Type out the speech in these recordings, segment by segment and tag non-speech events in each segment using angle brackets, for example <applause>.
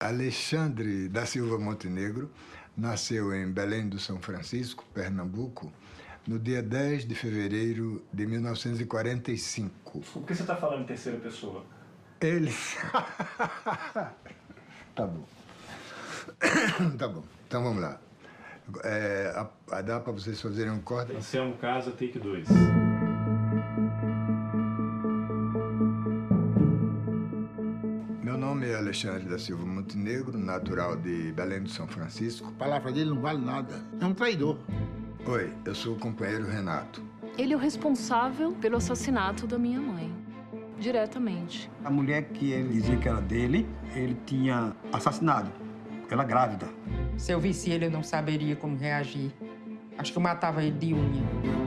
Alexandre da Silva Montenegro nasceu em Belém do São Francisco, Pernambuco, no dia 10 de fevereiro de 1945. Por que você está falando em terceira pessoa? Ele. <laughs> tá bom. <coughs> tá bom. Então vamos lá. É, a, a, dá para vocês fazerem um corte? Anselmo Casa, take 2. Alexandre da Silva Montenegro, natural de Belém do São Francisco. A palavra dele não vale nada. É um traidor. Oi, eu sou o companheiro Renato. Ele é o responsável pelo assassinato da minha mãe. Diretamente. A mulher que ele dizia que era dele, ele tinha assassinado. Ela grávida. Se eu visse ele, eu não saberia como reagir. Acho que eu matava ele de unha.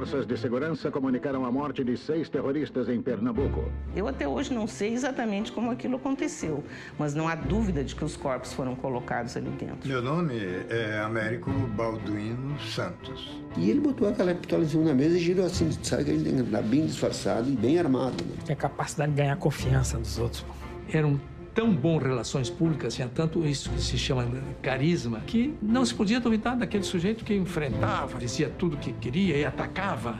Forças de segurança comunicaram a morte de seis terroristas em Pernambuco. Eu até hoje não sei exatamente como aquilo aconteceu, mas não há dúvida de que os corpos foram colocados ali dentro. Meu nome é Américo Balduino Santos. E ele botou aquela pistola na mesa e girou assim, sabe que ele andar bem disfarçado e bem armado. Né? Tem a capacidade de ganhar confiança dos outros. Era um tão bom relações públicas, tinha tanto isso que se chama carisma, que não se podia duvidar daquele sujeito que enfrentava, dizia tudo que queria e atacava.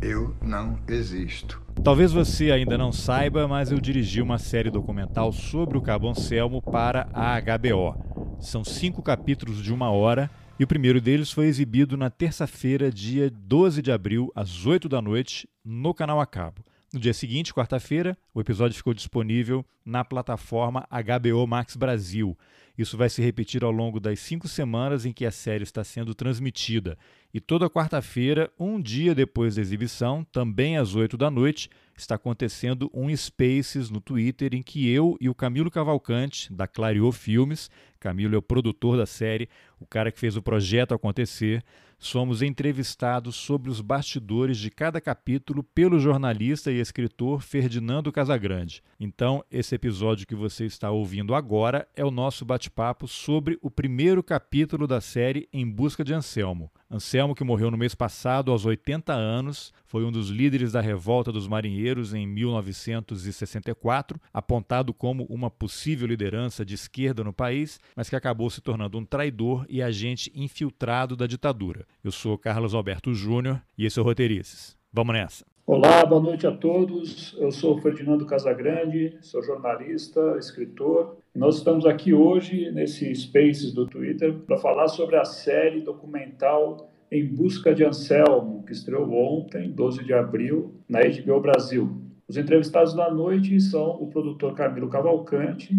Eu não existo. Talvez você ainda não saiba, mas eu dirigi uma série documental sobre o Cabo Anselmo para a HBO. São cinco capítulos de uma hora e o primeiro deles foi exibido na terça-feira, dia 12 de abril, às 8 da noite, no canal a cabo. No dia seguinte, quarta-feira, o episódio ficou disponível na plataforma HBO Max Brasil. Isso vai se repetir ao longo das cinco semanas em que a série está sendo transmitida. E toda quarta-feira, um dia depois da exibição, também às oito da noite, está acontecendo um Spaces no Twitter em que eu e o Camilo Cavalcante, da Clareou Filmes, Camilo é o produtor da série, o cara que fez o projeto acontecer, somos entrevistados sobre os bastidores de cada capítulo pelo jornalista e escritor Ferdinando Casagrande. Então, esse episódio que você está ouvindo agora é o nosso bate-papo sobre o primeiro capítulo da série Em Busca de Anselmo. Anselmo, que morreu no mês passado aos 80 anos, foi um dos líderes da revolta dos marinheiros em 1964, apontado como uma possível liderança de esquerda no país, mas que acabou se tornando um traidor e agente infiltrado da ditadura. Eu sou Carlos Alberto Júnior e esse é o Roteirices. Vamos nessa. Olá, boa noite a todos. Eu sou Ferdinando Casagrande, sou jornalista, escritor. Nós estamos aqui hoje nesse Spaces do Twitter para falar sobre a série documental Em Busca de Anselmo, que estreou ontem, 12 de abril, na HBO Brasil. Os entrevistados da noite são o produtor Camilo Cavalcante,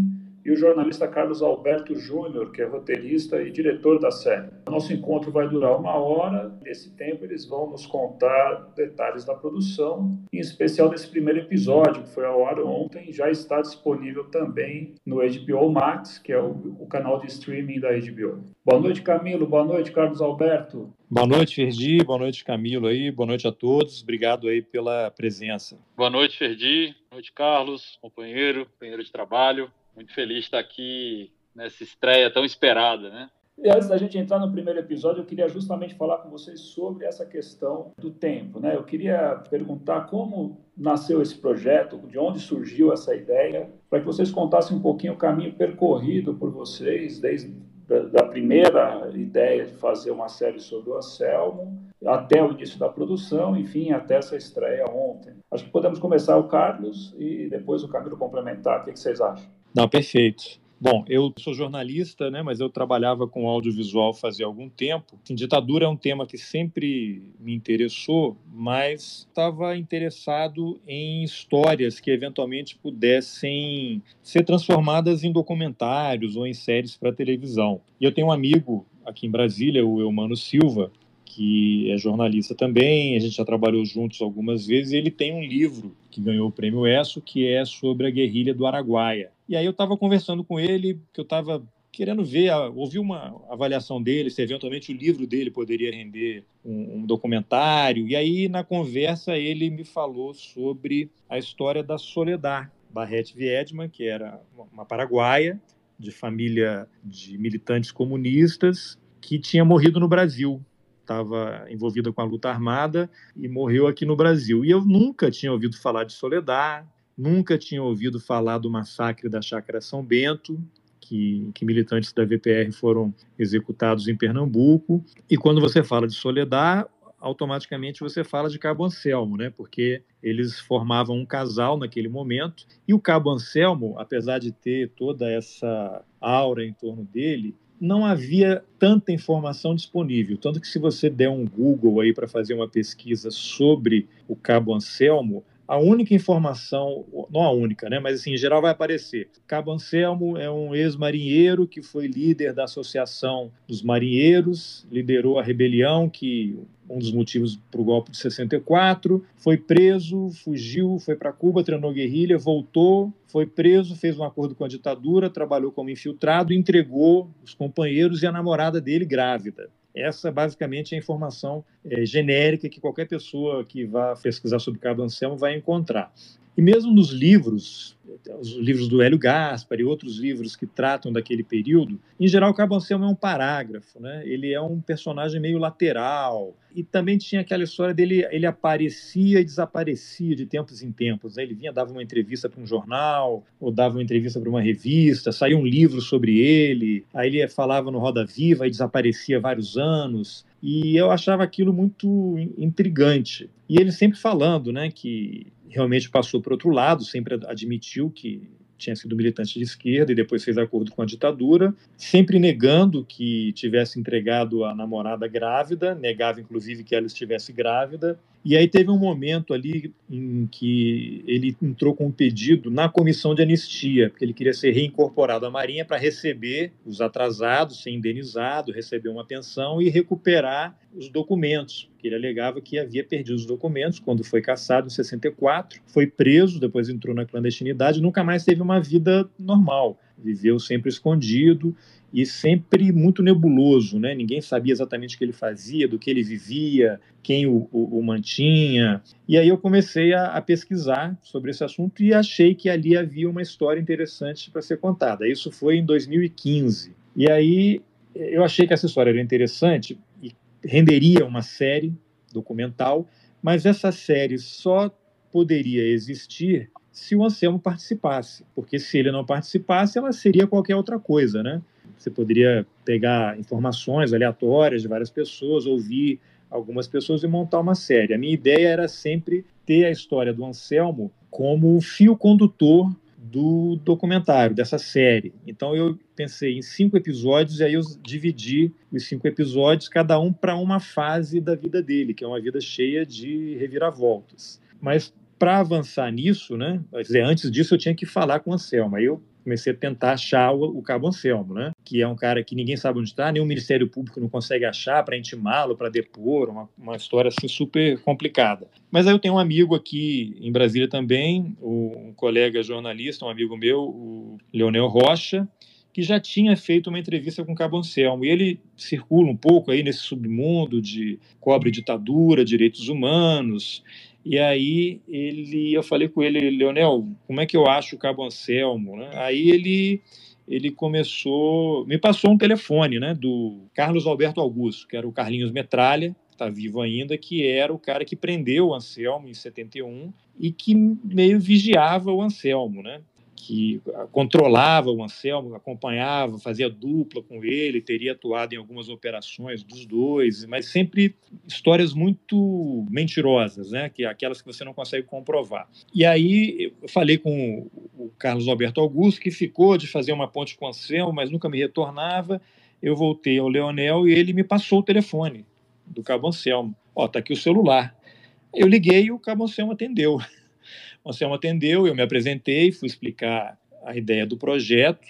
e o jornalista Carlos Alberto Júnior, que é roteirista e diretor da série. Nosso encontro vai durar uma hora. Nesse tempo, eles vão nos contar detalhes da produção, em especial desse primeiro episódio, que foi ao ar ontem, já está disponível também no HBO Max, que é o, o canal de streaming da HBO. Boa noite, Camilo. Boa noite, Carlos Alberto. Boa noite, Ferdi. Boa noite, Camilo aí. Boa noite a todos. Obrigado aí pela presença. Boa noite, Ferdi. Boa noite, Carlos, companheiro, companheiro de trabalho. Muito feliz de estar aqui nessa estreia tão esperada, né? E antes da gente entrar no primeiro episódio, eu queria justamente falar com vocês sobre essa questão do tempo, né? Eu queria perguntar como nasceu esse projeto, de onde surgiu essa ideia, para que vocês contassem um pouquinho o caminho percorrido por vocês desde da primeira ideia de fazer uma série sobre o Anselmo até o início da produção, enfim, até essa estreia ontem. Acho que podemos começar o Carlos e depois o Camilo complementar. O que vocês acham? Não, perfeito. Bom, eu sou jornalista, né, mas eu trabalhava com audiovisual fazia algum tempo. Assim, ditadura é um tema que sempre me interessou, mas estava interessado em histórias que eventualmente pudessem ser transformadas em documentários ou em séries para televisão. E eu tenho um amigo aqui em Brasília, o Eumano Silva, que é jornalista também, a gente já trabalhou juntos algumas vezes, e ele tem um livro que ganhou o prêmio ESSO, que é sobre a guerrilha do Araguaia. E aí eu estava conversando com ele, que eu estava querendo ver, ouvir uma avaliação dele, se eventualmente o livro dele poderia render um, um, documentário. E aí, na conversa, ele me falou sobre a história da Soledad Barrete Viedman, que era uma paraguaia de família de militantes comunistas que tinha morrido no Brasil estava envolvida com a luta armada e morreu aqui no Brasil. E eu nunca tinha ouvido falar de Soledad, nunca tinha ouvido falar do massacre da Chácara São Bento, que, que, militantes da VPR foram executados em Pernambuco. E quando você fala de Soledad, automaticamente você fala de Cabo Anselmo, né? Porque eles formavam um casal naquele momento. E o Cabo Anselmo, apesar de ter toda essa aura em torno dele, não havia tanta informação disponível. Tanto que se você der um Google aí para fazer uma pesquisa sobre o Cabo Anselmo, a única informação, não a única, né, mas assim, em geral vai aparecer. Cabo Anselmo é um ex-marinheiro que foi líder da Associação dos Marinheiros, liderou a rebelião que um dos motivos para o golpe de 64, foi preso, fugiu, foi para Cuba, treinou guerrilha, voltou, foi preso, fez um acordo com a ditadura, trabalhou como infiltrado, entregou os companheiros e a namorada dele grávida. Essa, basicamente, é a informação é, genérica que qualquer pessoa que vá pesquisar sobre Cabo Anselmo vai encontrar. E mesmo nos livros, os livros do Hélio Gaspar e outros livros que tratam daquele período, em geral o Cabo Anselmo é um parágrafo, né? ele é um personagem meio lateral. E também tinha aquela história dele, ele aparecia e desaparecia de tempos em tempos. Né? Ele vinha, dava uma entrevista para um jornal, ou dava uma entrevista para uma revista, saía um livro sobre ele, aí ele falava no Roda Viva e desaparecia vários anos. E eu achava aquilo muito intrigante. E ele sempre falando né, que realmente passou para outro lado, sempre admitiu que tinha sido militante de esquerda e depois fez acordo com a ditadura, sempre negando que tivesse entregado a namorada grávida, negava inclusive que ela estivesse grávida. E aí teve um momento ali em que ele entrou com um pedido na comissão de anistia, porque ele queria ser reincorporado à Marinha para receber os atrasados, ser indenizado, receber uma pensão e recuperar os documentos, que ele alegava que havia perdido os documentos quando foi caçado em 64, foi preso, depois entrou na clandestinidade, nunca mais teve uma vida normal, viveu sempre escondido e sempre muito nebuloso, né? Ninguém sabia exatamente o que ele fazia, do que ele vivia, quem o, o, o mantinha. E aí eu comecei a, a, pesquisar sobre esse assunto e achei que ali havia uma história interessante para ser contada. Isso foi em 2015. E aí eu achei que essa história era interessante e renderia uma série documental, mas essa série só poderia existir se o Anselmo participasse, porque se ele não participasse, ela seria qualquer outra coisa, né? Você poderia pegar informações aleatórias de várias pessoas, ouvir algumas pessoas e montar uma série. A minha ideia era sempre ter a história do Anselmo como o fio condutor do documentário, dessa série. Então eu pensei em cinco episódios e aí eu dividi os cinco episódios, cada um para uma fase da vida dele, que é uma vida cheia de reviravoltas. Mas para avançar nisso, né, dizer, antes disso eu tinha que falar com Anselmo. Aí eu comecei a tentar achar o, o Cabo Anselmo, né? Que é um cara que ninguém sabe onde está, nem o Ministério Público não consegue achar para intimá-lo, para depor, uma, uma história assim super complicada. Mas aí eu tenho um amigo aqui em Brasília também, um colega jornalista, um amigo meu, o Leonel Rocha, que já tinha feito uma entrevista com o Cabo Anselmo. E ele circula um pouco aí nesse submundo de cobre ditadura, direitos humanos, e aí ele, eu falei com ele, Leonel, como é que eu acho o Cabo Anselmo? Né? Aí ele ele começou, me passou um telefone, né, do Carlos Alberto Augusto, que era o Carlinhos Metralha, está vivo ainda, que era o cara que prendeu o Anselmo em 71 e que meio vigiava o Anselmo, né? Que controlava o Anselmo, acompanhava, fazia dupla com ele, teria atuado em algumas operações dos dois, mas sempre histórias muito mentirosas, né? Que aquelas que você não consegue comprovar. E aí eu falei com o Carlos Alberto Augusto, que ficou de fazer uma ponte com o Anselmo, mas nunca me retornava. Eu voltei ao Leonel e ele me passou o telefone do Cabo Anselmo. Ó, tá aqui o celular. Eu liguei e o Cabo Anselmo atendeu. <laughs> O Anselmo atendeu, eu me apresentei, fui explicar a ideia do projeto.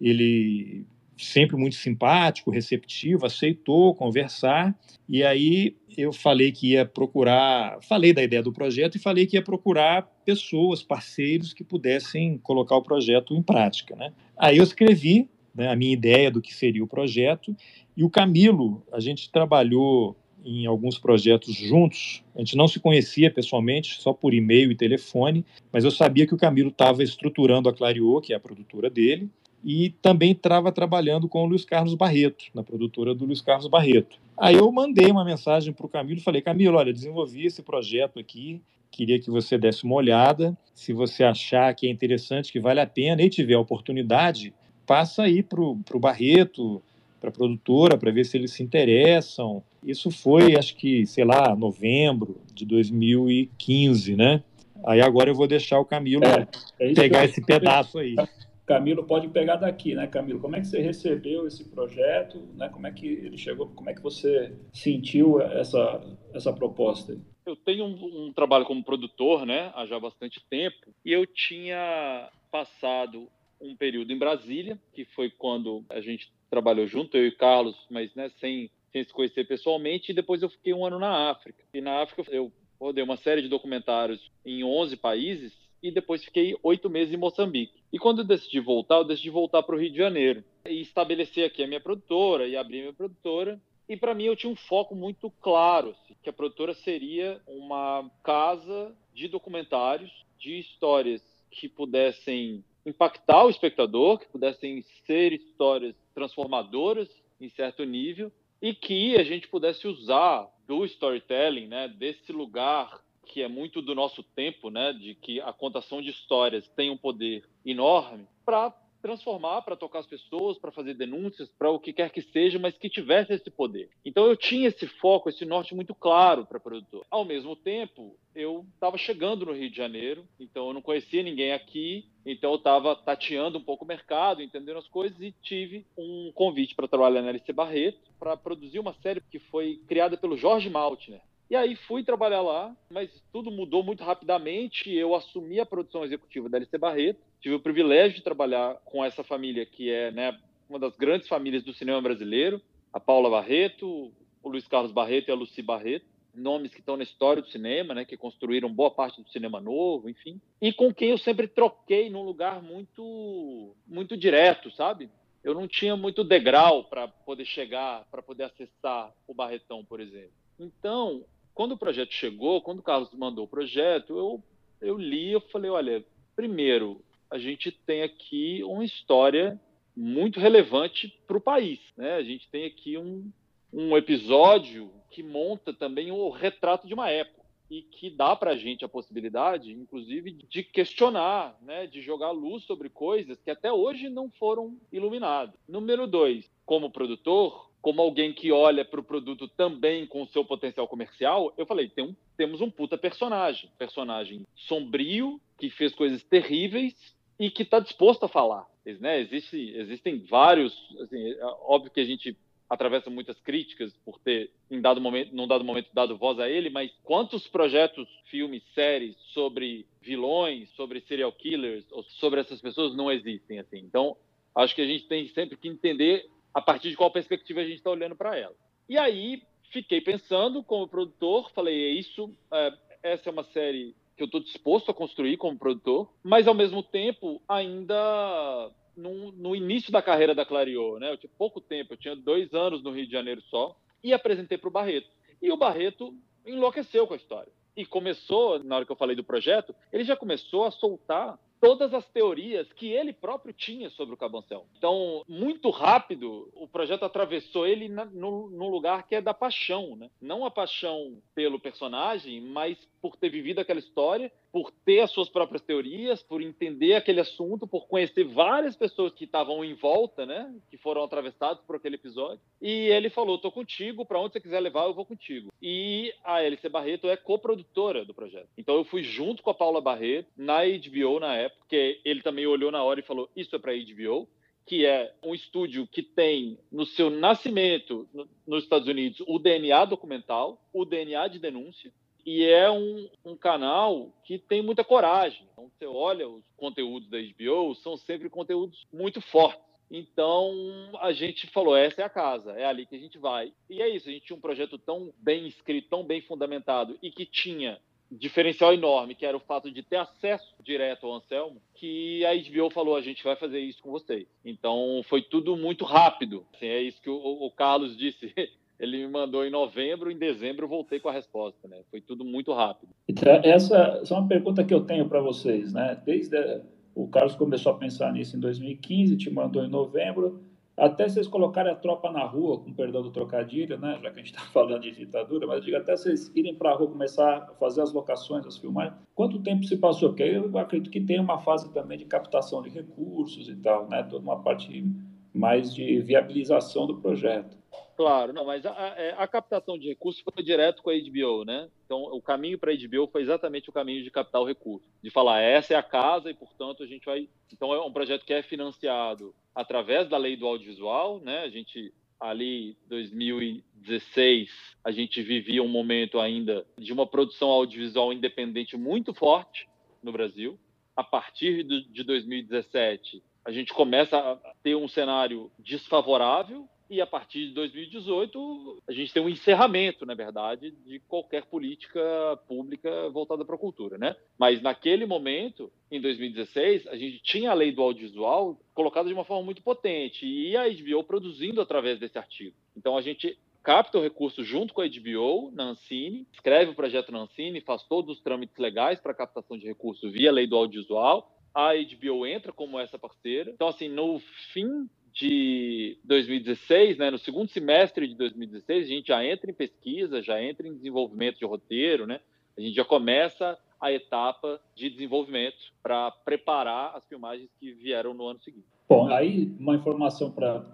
Ele sempre muito simpático, receptivo, aceitou conversar. E aí eu falei que ia procurar, falei da ideia do projeto e falei que ia procurar pessoas, parceiros que pudessem colocar o projeto em prática. Né? Aí eu escrevi né, a minha ideia do que seria o projeto e o Camilo, a gente trabalhou em alguns projetos juntos. A gente não se conhecia pessoalmente, só por e-mail e telefone, mas eu sabia que o Camilo estava estruturando a Clariô, que é a produtora dele, e também estava trabalhando com o Luiz Carlos Barreto, na produtora do Luiz Carlos Barreto. Aí eu mandei uma mensagem para o Camilo e falei: Camilo, olha, desenvolvi esse projeto aqui, queria que você desse uma olhada. Se você achar que é interessante, que vale a pena e tiver a oportunidade, passa aí para o Barreto, para a produtora, para ver se eles se interessam. Isso foi, acho que, sei lá, novembro de 2015, né? Aí agora eu vou deixar o Camilo é, é pegar esse pedaço aí. <laughs> Camilo pode pegar daqui, né, Camilo? Como é que você recebeu esse projeto? Né? Como é que ele chegou? Como é que você sentiu essa essa proposta? Eu tenho um, um trabalho como produtor, né, há já bastante tempo, e eu tinha passado um período em Brasília, que foi quando a gente trabalhou junto, eu e Carlos, mas né, sem, sem se conhecer pessoalmente, e depois eu fiquei um ano na África. E na África eu rodei uma série de documentários em 11 países, e depois fiquei oito meses em Moçambique. E quando eu decidi voltar, eu decidi voltar para o Rio de Janeiro e estabelecer aqui a minha produtora e abrir minha produtora. E para mim eu tinha um foco muito claro, assim, que a produtora seria uma casa de documentários, de histórias que pudessem impactar o espectador, que pudessem ser histórias transformadoras em certo nível e que a gente pudesse usar do storytelling, né, desse lugar que é muito do nosso tempo, né, de que a contação de histórias tem um poder enorme, para transformar, para tocar as pessoas, para fazer denúncias, para o que quer que seja, mas que tivesse esse poder. Então eu tinha esse foco, esse norte muito claro para produtor. Ao mesmo tempo, eu estava chegando no Rio de Janeiro, então eu não conhecia ninguém aqui, então eu estava tateando um pouco o mercado, entendendo as coisas e tive um convite para trabalhar na LC Barreto para produzir uma série que foi criada pelo Jorge Maltner. E aí fui trabalhar lá, mas tudo mudou muito rapidamente. Eu assumi a produção executiva da LC Barreto. Tive o privilégio de trabalhar com essa família que é né, uma das grandes famílias do cinema brasileiro, a Paula Barreto, o Luiz Carlos Barreto e a Luci Barreto, nomes que estão na história do cinema, né, que construíram boa parte do cinema novo, enfim, e com quem eu sempre troquei num lugar muito muito direto, sabe? Eu não tinha muito degrau para poder chegar, para poder acessar o Barretão, por exemplo. Então, quando o projeto chegou, quando o Carlos mandou o projeto, eu, eu li, eu falei, olha, primeiro, a gente tem aqui uma história muito relevante para o país, né? A gente tem aqui um, um episódio que monta também o retrato de uma época e que dá para a gente a possibilidade, inclusive, de questionar, né, de jogar luz sobre coisas que até hoje não foram iluminadas. Número dois, como produtor, como alguém que olha para o produto também com o seu potencial comercial, eu falei, tem um, temos um puta personagem. Personagem sombrio, que fez coisas terríveis e que está disposto a falar. Né? Existe, existem vários. Assim, é óbvio que a gente atravessa muitas críticas por ter, em dado momento, num dado momento, dado voz a ele, mas quantos projetos, filmes, séries sobre vilões, sobre serial killers, ou sobre essas pessoas não existem assim? Então, acho que a gente tem sempre que entender a partir de qual perspectiva a gente está olhando para ela. E aí fiquei pensando como produtor, falei, é isso, é, essa é uma série que eu estou disposto a construir como produtor, mas ao mesmo tempo ainda no, no início da carreira da Clariô, né? Eu tinha pouco tempo, eu tinha dois anos no Rio de Janeiro só, e apresentei para o Barreto. E o Barreto enlouqueceu com a história. E começou, na hora que eu falei do projeto, ele já começou a soltar todas as teorias que ele próprio tinha sobre o Cabancel. Então, muito rápido, o projeto atravessou ele na, no, no, lugar que é da paixão, né? Não a paixão pelo personagem, mas por ter vivido aquela história, por ter as suas próprias teorias, por entender aquele assunto, por conhecer várias pessoas que estavam em volta, né, que foram atravessadas por aquele episódio. E ele falou: "Tô contigo, para onde você quiser levar, eu vou contigo". E a LC Barreto é coprodutora do projeto. Então eu fui junto com a Paula Barreto na HBO na época, ele também olhou na hora e falou: "Isso é para HBO" que é um estúdio que tem no seu nascimento nos Estados Unidos o DNA documental, o DNA de denúncia, e é um, um, canal que tem muita coragem. Então, você olha os conteúdos da HBO, são sempre conteúdos muito fortes. Então, a gente falou, essa é a casa, é ali que a gente vai. E é isso, a gente tinha um projeto tão bem escrito, tão bem fundamentado e que tinha diferencial enorme, que era o fato de ter acesso direto ao Anselmo, que a HBO falou, a gente vai fazer isso com vocês. Então, foi tudo muito rápido. Assim, é isso que o, o Carlos disse. <laughs> ele me mandou em novembro, em dezembro eu voltei com a resposta, né? Foi tudo muito rápido. Então, essa, essa é uma pergunta que eu tenho para vocês, né? Desde O Carlos começou a pensar nisso em 2015, te mandou em novembro. Até vocês colocarem a tropa na rua, com perdão do trocadilho, né? já que a gente está <laughs> falando de ditadura, mas digo, até vocês irem para a rua começar a fazer as locações, as filmagens, quanto tempo se passou? Porque eu acredito que tem uma fase também de captação de recursos e tal, né? toda uma parte mais de viabilização do projeto. Claro, não, mas a, é, a, captação de recursos foi direto com a HBO, né? Então, o caminho para a HBO foi exatamente o caminho de captar o recurso, de falar essa é a casa e, portanto, a gente vai. Então, é um projeto que é financiado através da lei do audiovisual, né? A gente ali 2016 a gente vivia um momento ainda de uma produção audiovisual independente muito forte no Brasil. A partir de 2017 a gente começa a ter um cenário desfavorável e a partir de 2018 a gente tem um encerramento, na verdade, de qualquer política pública voltada para a cultura, né? Mas naquele momento, em 2016, a gente tinha a lei do audiovisual colocada de uma forma muito potente e a HBO produzindo através desse artigo. Então a gente capta o recurso junto com a HBO na Ancine, escreve o projeto na Ancine, faz todos os trâmites legais para captação de recurso via lei do audiovisual. A HBO entra como essa parceira. Então, assim, no fim de 2016, né, no segundo semestre de 2016, a gente já entra em pesquisa, já entra em desenvolvimento de roteiro, né? A gente já começa a etapa de desenvolvimento para preparar as filmagens que vieram no ano seguinte. Bom, aí uma informação para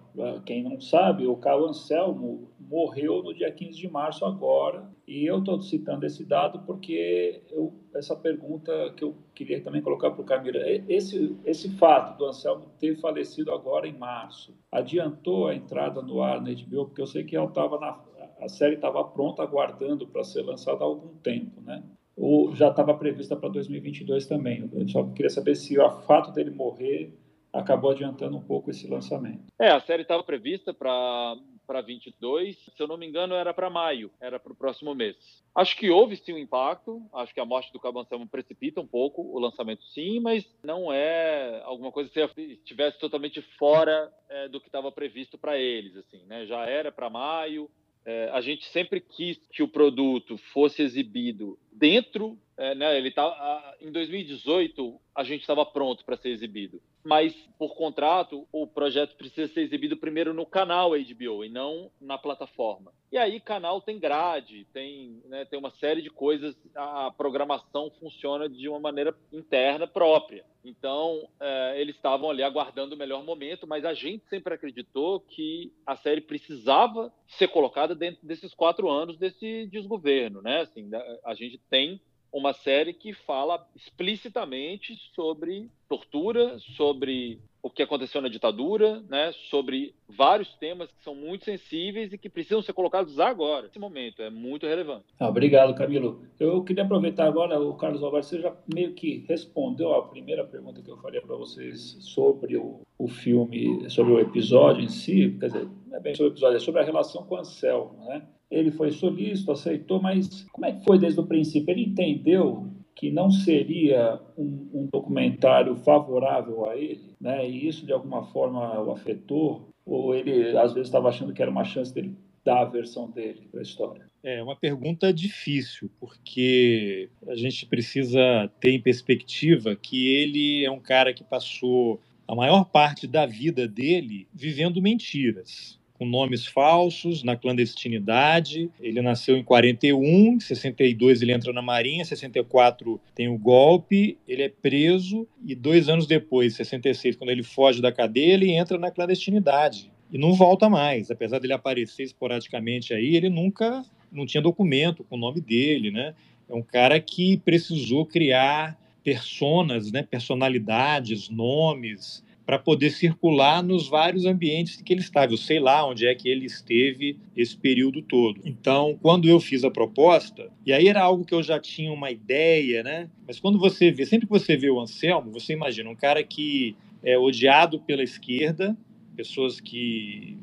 quem não sabe, o Carlos Anselmo morreu no dia 15 de março agora, e eu estou citando esse dado porque eu, essa pergunta que eu queria também colocar para o Camila, esse, esse fato do Anselmo ter falecido agora em março, adiantou a entrada no ar na HBO, porque eu sei que ela tava na, a série estava pronta, aguardando para ser lançada há algum tempo, né? Ou já estava prevista para 2022 também. Eu só queria saber se o fato dele morrer acabou adiantando um pouco esse lançamento. É, a série estava prevista para para 22, se eu não me engano, era para maio, era para o próximo mês. Acho que houve sim um impacto, acho que a morte do Cabo Anselmo precipita um pouco o lançamento, sim, mas não é alguma coisa que estivesse totalmente fora é, do que estava previsto para eles, assim, né? Já era para maio, é, a gente sempre quis que o produto fosse exibido dentro, é, né, ele tá, em 2018 a gente estava pronto para ser exibido mas por contrato o projeto precisa ser exibido primeiro no canal HBO e não na plataforma. E aí canal tem grade, tem, né, tem uma série de coisas, a programação funciona de uma maneira interna própria. Então é, eles estavam ali aguardando o melhor momento, mas a gente sempre acreditou que a série precisava ser colocada dentro desses quatro anos desse desgoverno, né? Assim, a gente tem uma série que fala explicitamente sobre tortura, sobre o que aconteceu na ditadura, né, sobre vários temas que são muito sensíveis e que precisam ser colocados agora. Esse momento é muito relevante. Ah, obrigado, Camilo. Eu queria aproveitar agora, o Carlos Alvares, você já meio que respondeu a primeira pergunta que eu faria para vocês sobre o, o filme, sobre o episódio em si, quer dizer, não é bem sobre o episódio, é sobre a relação com Anselmo, né? Ele foi solícito, aceitou, mas como é que foi desde o princípio? Ele entendeu que não seria um, um documentário favorável a ele, né? E isso de alguma forma o afetou, ou ele às vezes estava achando que era uma chance dele dar a versão dele para a história? É uma pergunta difícil, porque a gente precisa ter em perspectiva que ele é um cara que passou a maior parte da vida dele vivendo mentiras com nomes falsos, na clandestinidade. Ele nasceu em 41, em 62 ele entra na Marinha, em 64 tem o golpe, ele é preso e dois anos depois, 66, quando ele foge da cadeia, ele entra na clandestinidade e não volta mais. Apesar dele aparecer esporadicamente aí, ele nunca não tinha documento com o nome dele, né? É um cara que precisou criar personas, né, personalidades, nomes, para poder circular nos vários ambientes que ele estava. Eu sei lá onde é que ele esteve esse período todo. Então, quando eu fiz a proposta, e aí era algo que eu já tinha uma ideia, né? Mas quando você vê, sempre que você vê o Anselmo, você imagina um cara que é odiado pela esquerda, pessoas que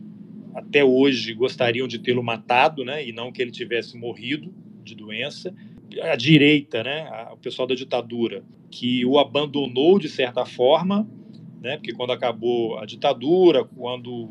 até hoje gostariam de tê-lo matado, né? E não que ele tivesse morrido de doença. A direita, né? O pessoal da ditadura, que o abandonou de certa forma né? Porque quando acabou a ditadura, quando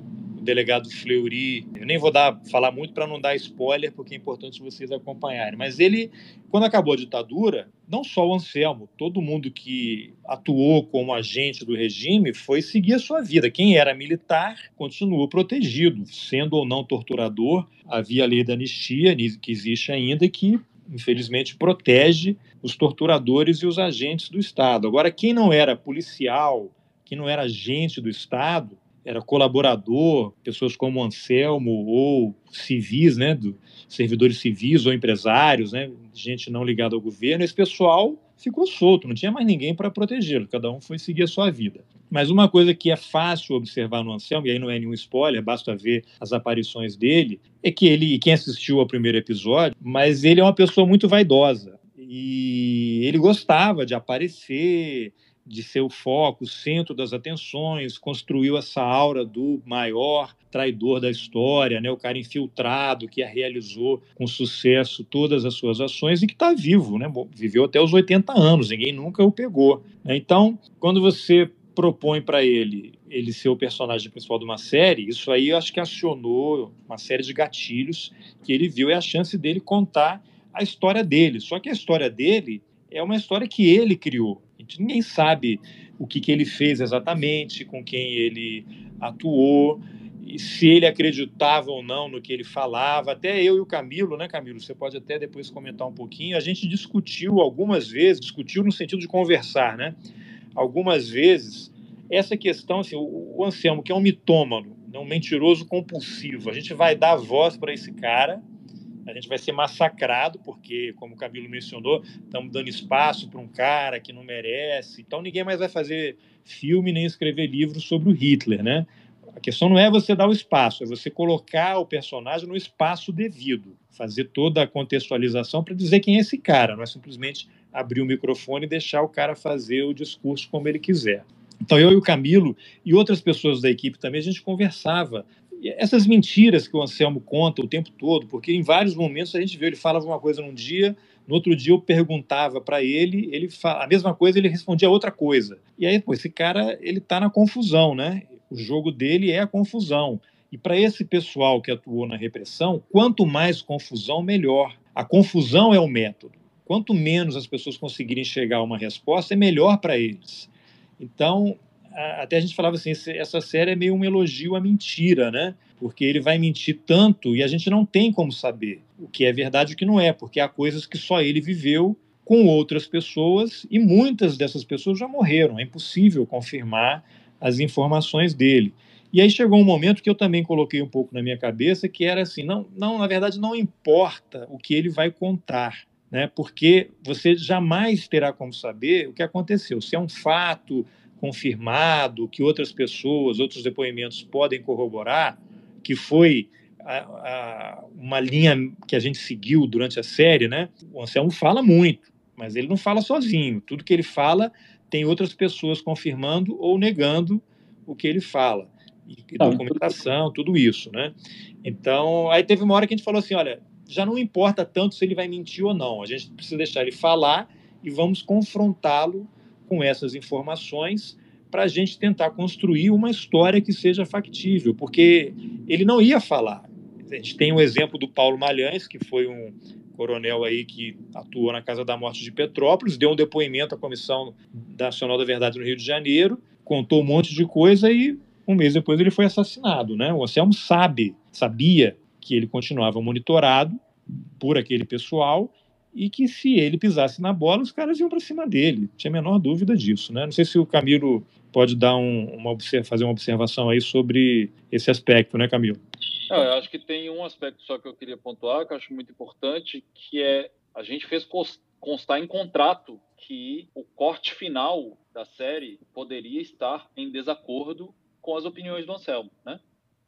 delegado Fleury. Eu nem vou dar, falar muito para não dar spoiler, porque é importante vocês acompanharem. Mas ele, quando acabou a ditadura, não só o Anselmo, todo mundo que atuou como agente do regime foi seguir a sua vida. Quem era militar continuou protegido, sendo ou não torturador. Havia a lei da anistia, que existe ainda, que infelizmente, protege os torturadores e os agentes do Estado. Agora, quem não era policial, quem não era agente do Estado, era colaborador, pessoas como Anselmo ou civis, né, do, servidores civis ou empresários, né, gente não ligada ao governo, esse pessoal ficou solto, não tinha mais ninguém para protegê-lo, cada um foi seguir a sua vida. Mas uma coisa que é fácil observar no Anselmo, e aí não é nenhum spoiler, basta ver as aparições dele, é que ele, quem assistiu ao primeiro episódio, mas ele é uma pessoa muito vaidosa. E ele gostava de aparecer, de ser o foco, o centro das atenções, construiu essa aura do maior traidor da história, né? o cara infiltrado que realizou com sucesso todas as suas ações e que está vivo, né? Viveu até os 80 anos, ninguém nunca o pegou. Né? Então, quando você propõe para ele ele ser o personagem principal de uma série, isso aí eu acho que acionou uma série de gatilhos que ele viu, é a chance dele contar a história dele. Só que a história dele é uma história que ele criou. Gente ninguém sabe o que, que ele fez exatamente, com quem ele atuou, se ele acreditava ou não no que ele falava. Até eu e o Camilo, né, Camilo? Você pode até depois comentar um pouquinho. A gente discutiu algumas vezes, discutiu no sentido de conversar, né? Algumas vezes, essa questão, assim, o, o Anselmo, que é um mitômano, né, um mentiroso compulsivo, a gente vai dar voz para esse cara a gente vai ser massacrado, porque, como o Camilo mencionou, estamos dando espaço para um cara que não merece. Então, ninguém mais vai fazer filme nem escrever livros sobre o Hitler, né? A questão não é você dar o espaço, é você colocar o personagem no espaço devido, fazer toda a contextualização para dizer quem é esse cara, não é simplesmente abrir o microfone e deixar o cara fazer o discurso como ele quiser. Então, eu e o Camilo e outras pessoas da equipe também, a gente conversava essas mentiras que o Anselmo conta o tempo todo, porque em vários momentos a gente viu, ele falava uma coisa num dia, no outro dia eu perguntava para ele, ele fala, a mesma coisa, ele respondia outra coisa. E aí, pô, esse cara, ele tá na confusão, né? O jogo dele é a confusão. E para esse pessoal que atuou na repressão, quanto mais confusão, melhor. A confusão é o método. Quanto menos as pessoas conseguirem chegar a uma resposta, é melhor para eles. Então, até a gente falava assim, essa série é meio um elogio à mentira, né? Porque ele vai mentir tanto e a gente não tem como saber o que é verdade e o que não é, porque há coisas que só ele viveu com outras pessoas e muitas dessas pessoas já morreram. É impossível confirmar as informações dele. E aí chegou um momento que eu também coloquei um pouco na minha cabeça que era assim, não, não, na verdade não importa o que ele vai contar, né? Porque você jamais terá como saber o que aconteceu. Se é um fato, confirmado, que outras pessoas, outros depoimentos podem corroborar, que foi a, a, uma linha que a gente seguiu durante a série, né? O Anselmo fala muito, mas ele não fala sozinho. Tudo que ele fala tem outras pessoas confirmando ou negando o que ele fala. E documentação, tudo isso, né? Então, aí teve uma hora que a gente falou assim, olha, já não importa tanto se ele vai mentir ou não, a gente precisa deixar ele falar e vamos confrontá-lo com essas informações para a gente tentar construir uma história que seja factível, porque ele não ia falar. A gente tem o exemplo do Paulo Malhães, que foi um coronel aí que atuou na Casa da Morte de Petrópolis, deu um depoimento à Comissão Nacional da Verdade no Rio de Janeiro, contou um monte de coisa e um mês depois ele foi assassinado, né? O Anselmo sabe, sabia que ele continuava monitorado por aquele pessoal e que se ele pisasse na bola, os caras iam para cima dele. Tinha a menor dúvida disso, né? Não sei se o Camilo pode dar um, uma fazer uma observação aí sobre esse aspecto, né, Camilo? Não, eu acho que tem um aspecto só que eu queria pontuar, que eu acho muito importante, que é a gente fez constar em contrato que o corte final da série poderia estar em desacordo com as opiniões do Anselmo, né?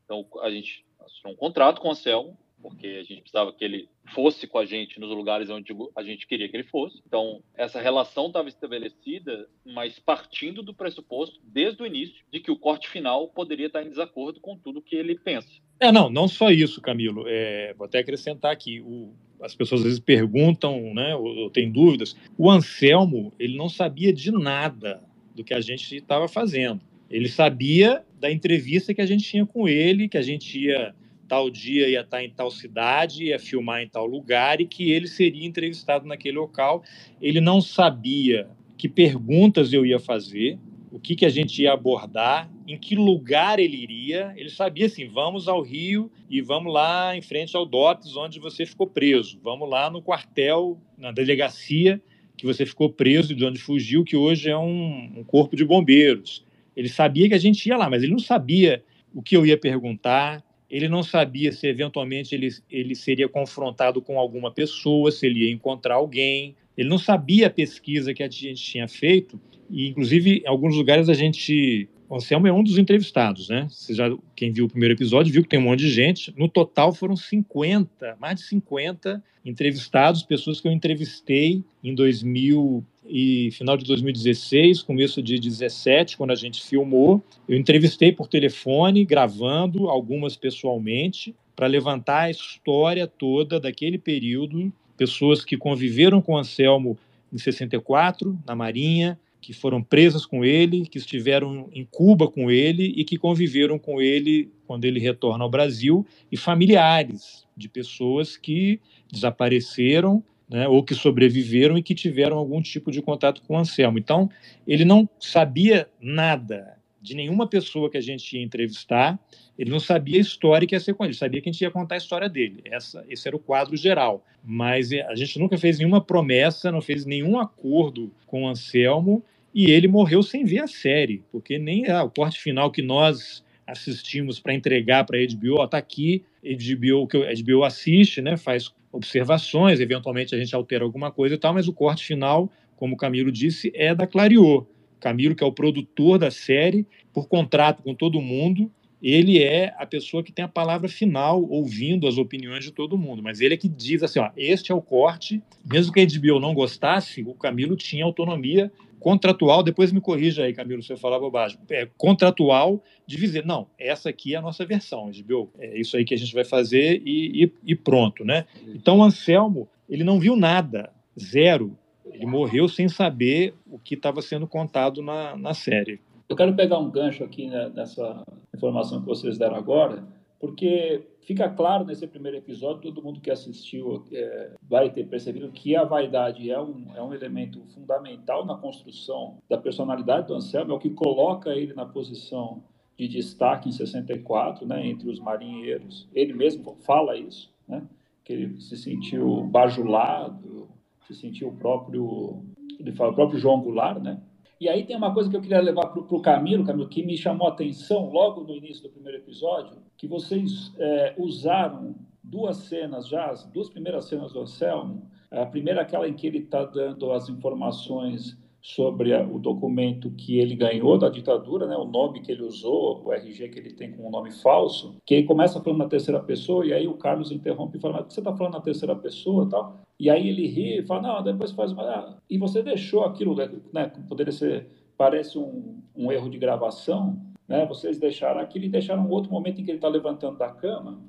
Então a gente assinou um contrato com o Anselmo porque a gente precisava que ele fosse com a gente nos lugares onde a gente queria que ele fosse. Então, essa relação estava estabelecida, mas partindo do pressuposto, desde o início, de que o corte final poderia estar em desacordo com tudo que ele pensa. É, não, não só isso, Camilo. É, vou até acrescentar aqui, o, as pessoas às vezes perguntam, né, ou, ou têm dúvidas. O Anselmo, ele não sabia de nada do que a gente estava fazendo. Ele sabia da entrevista que a gente tinha com ele, que a gente ia tal dia ia estar em tal cidade, ia filmar em tal lugar e que ele seria entrevistado naquele local. Ele não sabia que perguntas eu ia fazer, o que, que a gente ia abordar, em que lugar ele iria. Ele sabia assim: vamos ao Rio e vamos lá em frente ao DOPS, onde você ficou preso. Vamos lá no quartel, na delegacia que você ficou preso e de onde fugiu, que hoje é um, um corpo de bombeiros. Ele sabia que a gente ia lá, mas ele não sabia o que eu ia perguntar, ele não sabia se eventualmente ele, ele seria confrontado com alguma pessoa, se ele ia encontrar alguém. Ele não sabia a pesquisa que a gente tinha feito, e inclusive em alguns lugares a gente. O Anselmo é um dos entrevistados, né? Você já, quem viu o primeiro episódio viu que tem um monte de gente. No total foram 50, mais de 50 entrevistados, pessoas que eu entrevistei em 2000 e final de 2016, começo de 2017, quando a gente filmou, eu entrevistei por telefone, gravando, algumas pessoalmente, para levantar a história toda daquele período, pessoas que conviveram com Anselmo em 64, na Marinha, que foram presas com ele, que estiveram em Cuba com ele e que conviveram com ele quando ele retorna ao Brasil, e familiares de pessoas que desapareceram né, ou que sobreviveram e que tiveram algum tipo de contato com o Anselmo. Então, ele não sabia nada de nenhuma pessoa que a gente ia entrevistar, ele não sabia a história que ia ser com ele, ele sabia que a gente ia contar a história dele. Essa, esse era o quadro geral. Mas eh, a gente nunca fez nenhuma promessa, não fez nenhum acordo com o Anselmo, e ele morreu sem ver a série, porque nem ah, o corte final que nós assistimos para entregar para a HBO, está aqui, HBO, que a HBO assiste, né, faz observações, eventualmente a gente altera alguma coisa e tal, mas o corte final, como o Camilo disse, é da Clariô. Camilo, que é o produtor da série, por contrato com todo mundo, ele é a pessoa que tem a palavra final, ouvindo as opiniões de todo mundo. Mas ele é que diz assim: ó, este é o corte. Mesmo que a HBO não gostasse, o Camilo tinha autonomia contratual, depois me corrija aí, Camilo, se eu falar bobagem, é contratual de dizer, não, essa aqui é a nossa versão, HBO, é isso aí que a gente vai fazer e, e, e pronto, né? Então o Anselmo, ele não viu nada, zero, ele morreu sem saber o que estava sendo contado na, na série. Eu quero pegar um gancho aqui né, nessa informação que vocês deram agora, porque fica claro nesse primeiro episódio, todo mundo que assistiu é, vai ter percebido que a vaidade é um, é um elemento fundamental na construção da personalidade do Anselmo, é o que coloca ele na posição de destaque em 64, né, entre os marinheiros. Ele mesmo fala isso, né, que ele se sentiu bajulado, se sentiu o próprio, ele fala, o próprio João Goulart, né, e aí tem uma coisa que eu queria levar para o Camilo, Camilo, que me chamou a atenção logo no início do primeiro episódio, que vocês é, usaram duas cenas já, as duas primeiras cenas do Anselmo. A primeira aquela em que ele está dando as informações sobre o documento que ele ganhou da ditadura, né, o nome que ele usou, o RG que ele tem com um nome falso, que ele começa falando na terceira pessoa e aí o Carlos interrompe e fala, mas você está falando na terceira pessoa tal? E aí ele ri e fala, não, depois faz uma... Ah, e você deixou aquilo, né, né, poderia ser, parece um, um erro de gravação, né, vocês deixaram aquilo e deixaram um outro momento em que ele está levantando da cama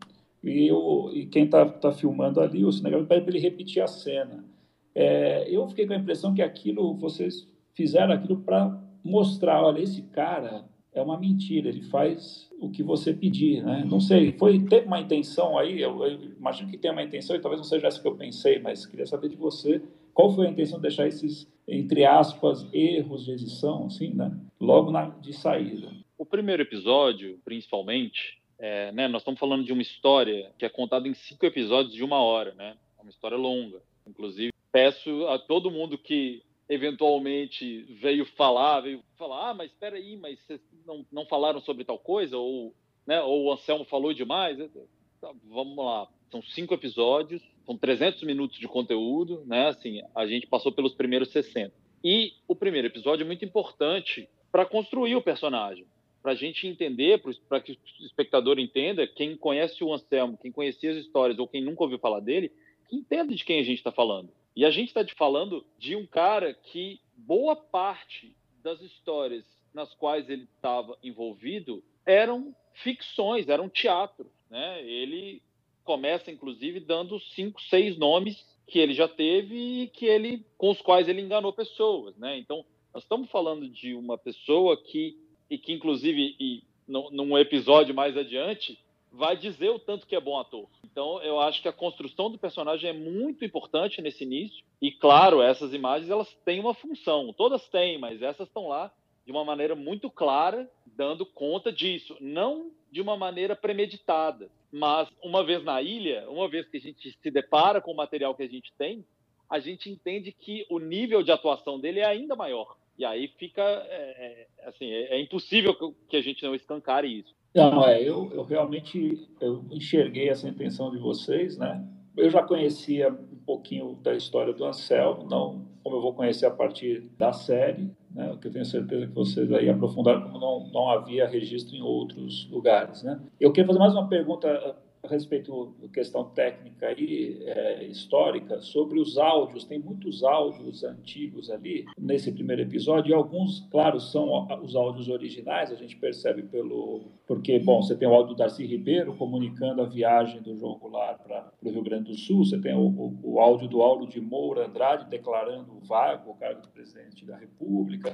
e, eu, e quem está tá filmando ali, o cinegrafista, pede para ele repetir a cena. É, eu fiquei com a impressão que aquilo, vocês fizeram aquilo para mostrar, olha, esse cara é uma mentira, ele faz o que você pedir, né? Não sei, foi teve uma intenção aí, eu, eu, imagino que tem uma intenção e talvez não seja essa que eu pensei, mas queria saber de você qual foi a intenção de deixar esses entre aspas erros de edição, assim, né? Logo na, de saída. O primeiro episódio, principalmente, é, né? Nós estamos falando de uma história que é contada em cinco episódios de uma hora, né? É uma história longa, inclusive peço a todo mundo que eventualmente veio falar, veio falar, ah, mas espera aí, mas vocês não, não falaram sobre tal coisa? Ou, né, ou o Anselmo falou demais? Tá, vamos lá, são cinco episódios, são 300 minutos de conteúdo, né? Assim, a gente passou pelos primeiros 60. E o primeiro episódio é muito importante para construir o personagem, para a gente entender, para que o espectador entenda, quem conhece o Anselmo, quem conhecia as histórias ou quem nunca ouviu falar dele, entenda de quem a gente está falando. E a gente está falando de um cara que boa parte das histórias nas quais ele estava envolvido eram ficções, eram teatro. Né? Ele começa, inclusive, dando cinco, seis nomes que ele já teve e que ele, com os quais ele enganou pessoas. Né? Então, nós estamos falando de uma pessoa que e que inclusive e, num episódio mais adiante vai dizer o tanto que é bom ator. Então, eu acho que a construção do personagem é muito importante nesse início. E, claro, essas imagens elas têm uma função. Todas têm, mas essas estão lá de uma maneira muito clara, dando conta disso. Não de uma maneira premeditada, mas uma vez na ilha, uma vez que a gente se depara com o material que a gente tem, a gente entende que o nível de atuação dele é ainda maior. E aí fica, é, é assim, é, é impossível que a gente não escancare isso. Não, é, eu, eu realmente eu enxerguei essa intenção de vocês, né? Eu já conhecia um pouquinho da história do Anselmo, não como eu vou conhecer a partir da série, né? Que eu tenho certeza que vocês aí aprofundaram como não, não havia registro em outros lugares, né? Eu queria fazer mais uma pergunta a respeito da questão técnica e é, histórica sobre os áudios. Tem muitos áudios antigos ali nesse primeiro episódio e alguns, claro, são os áudios originais. A gente percebe pelo porque, bom, você tem o áudio do Darcy Ribeiro comunicando a viagem do João Goulart para o Rio Grande do Sul. Você tem o, o, o áudio do Auro de Moura Andrade declarando vago, o cargo de presidente da República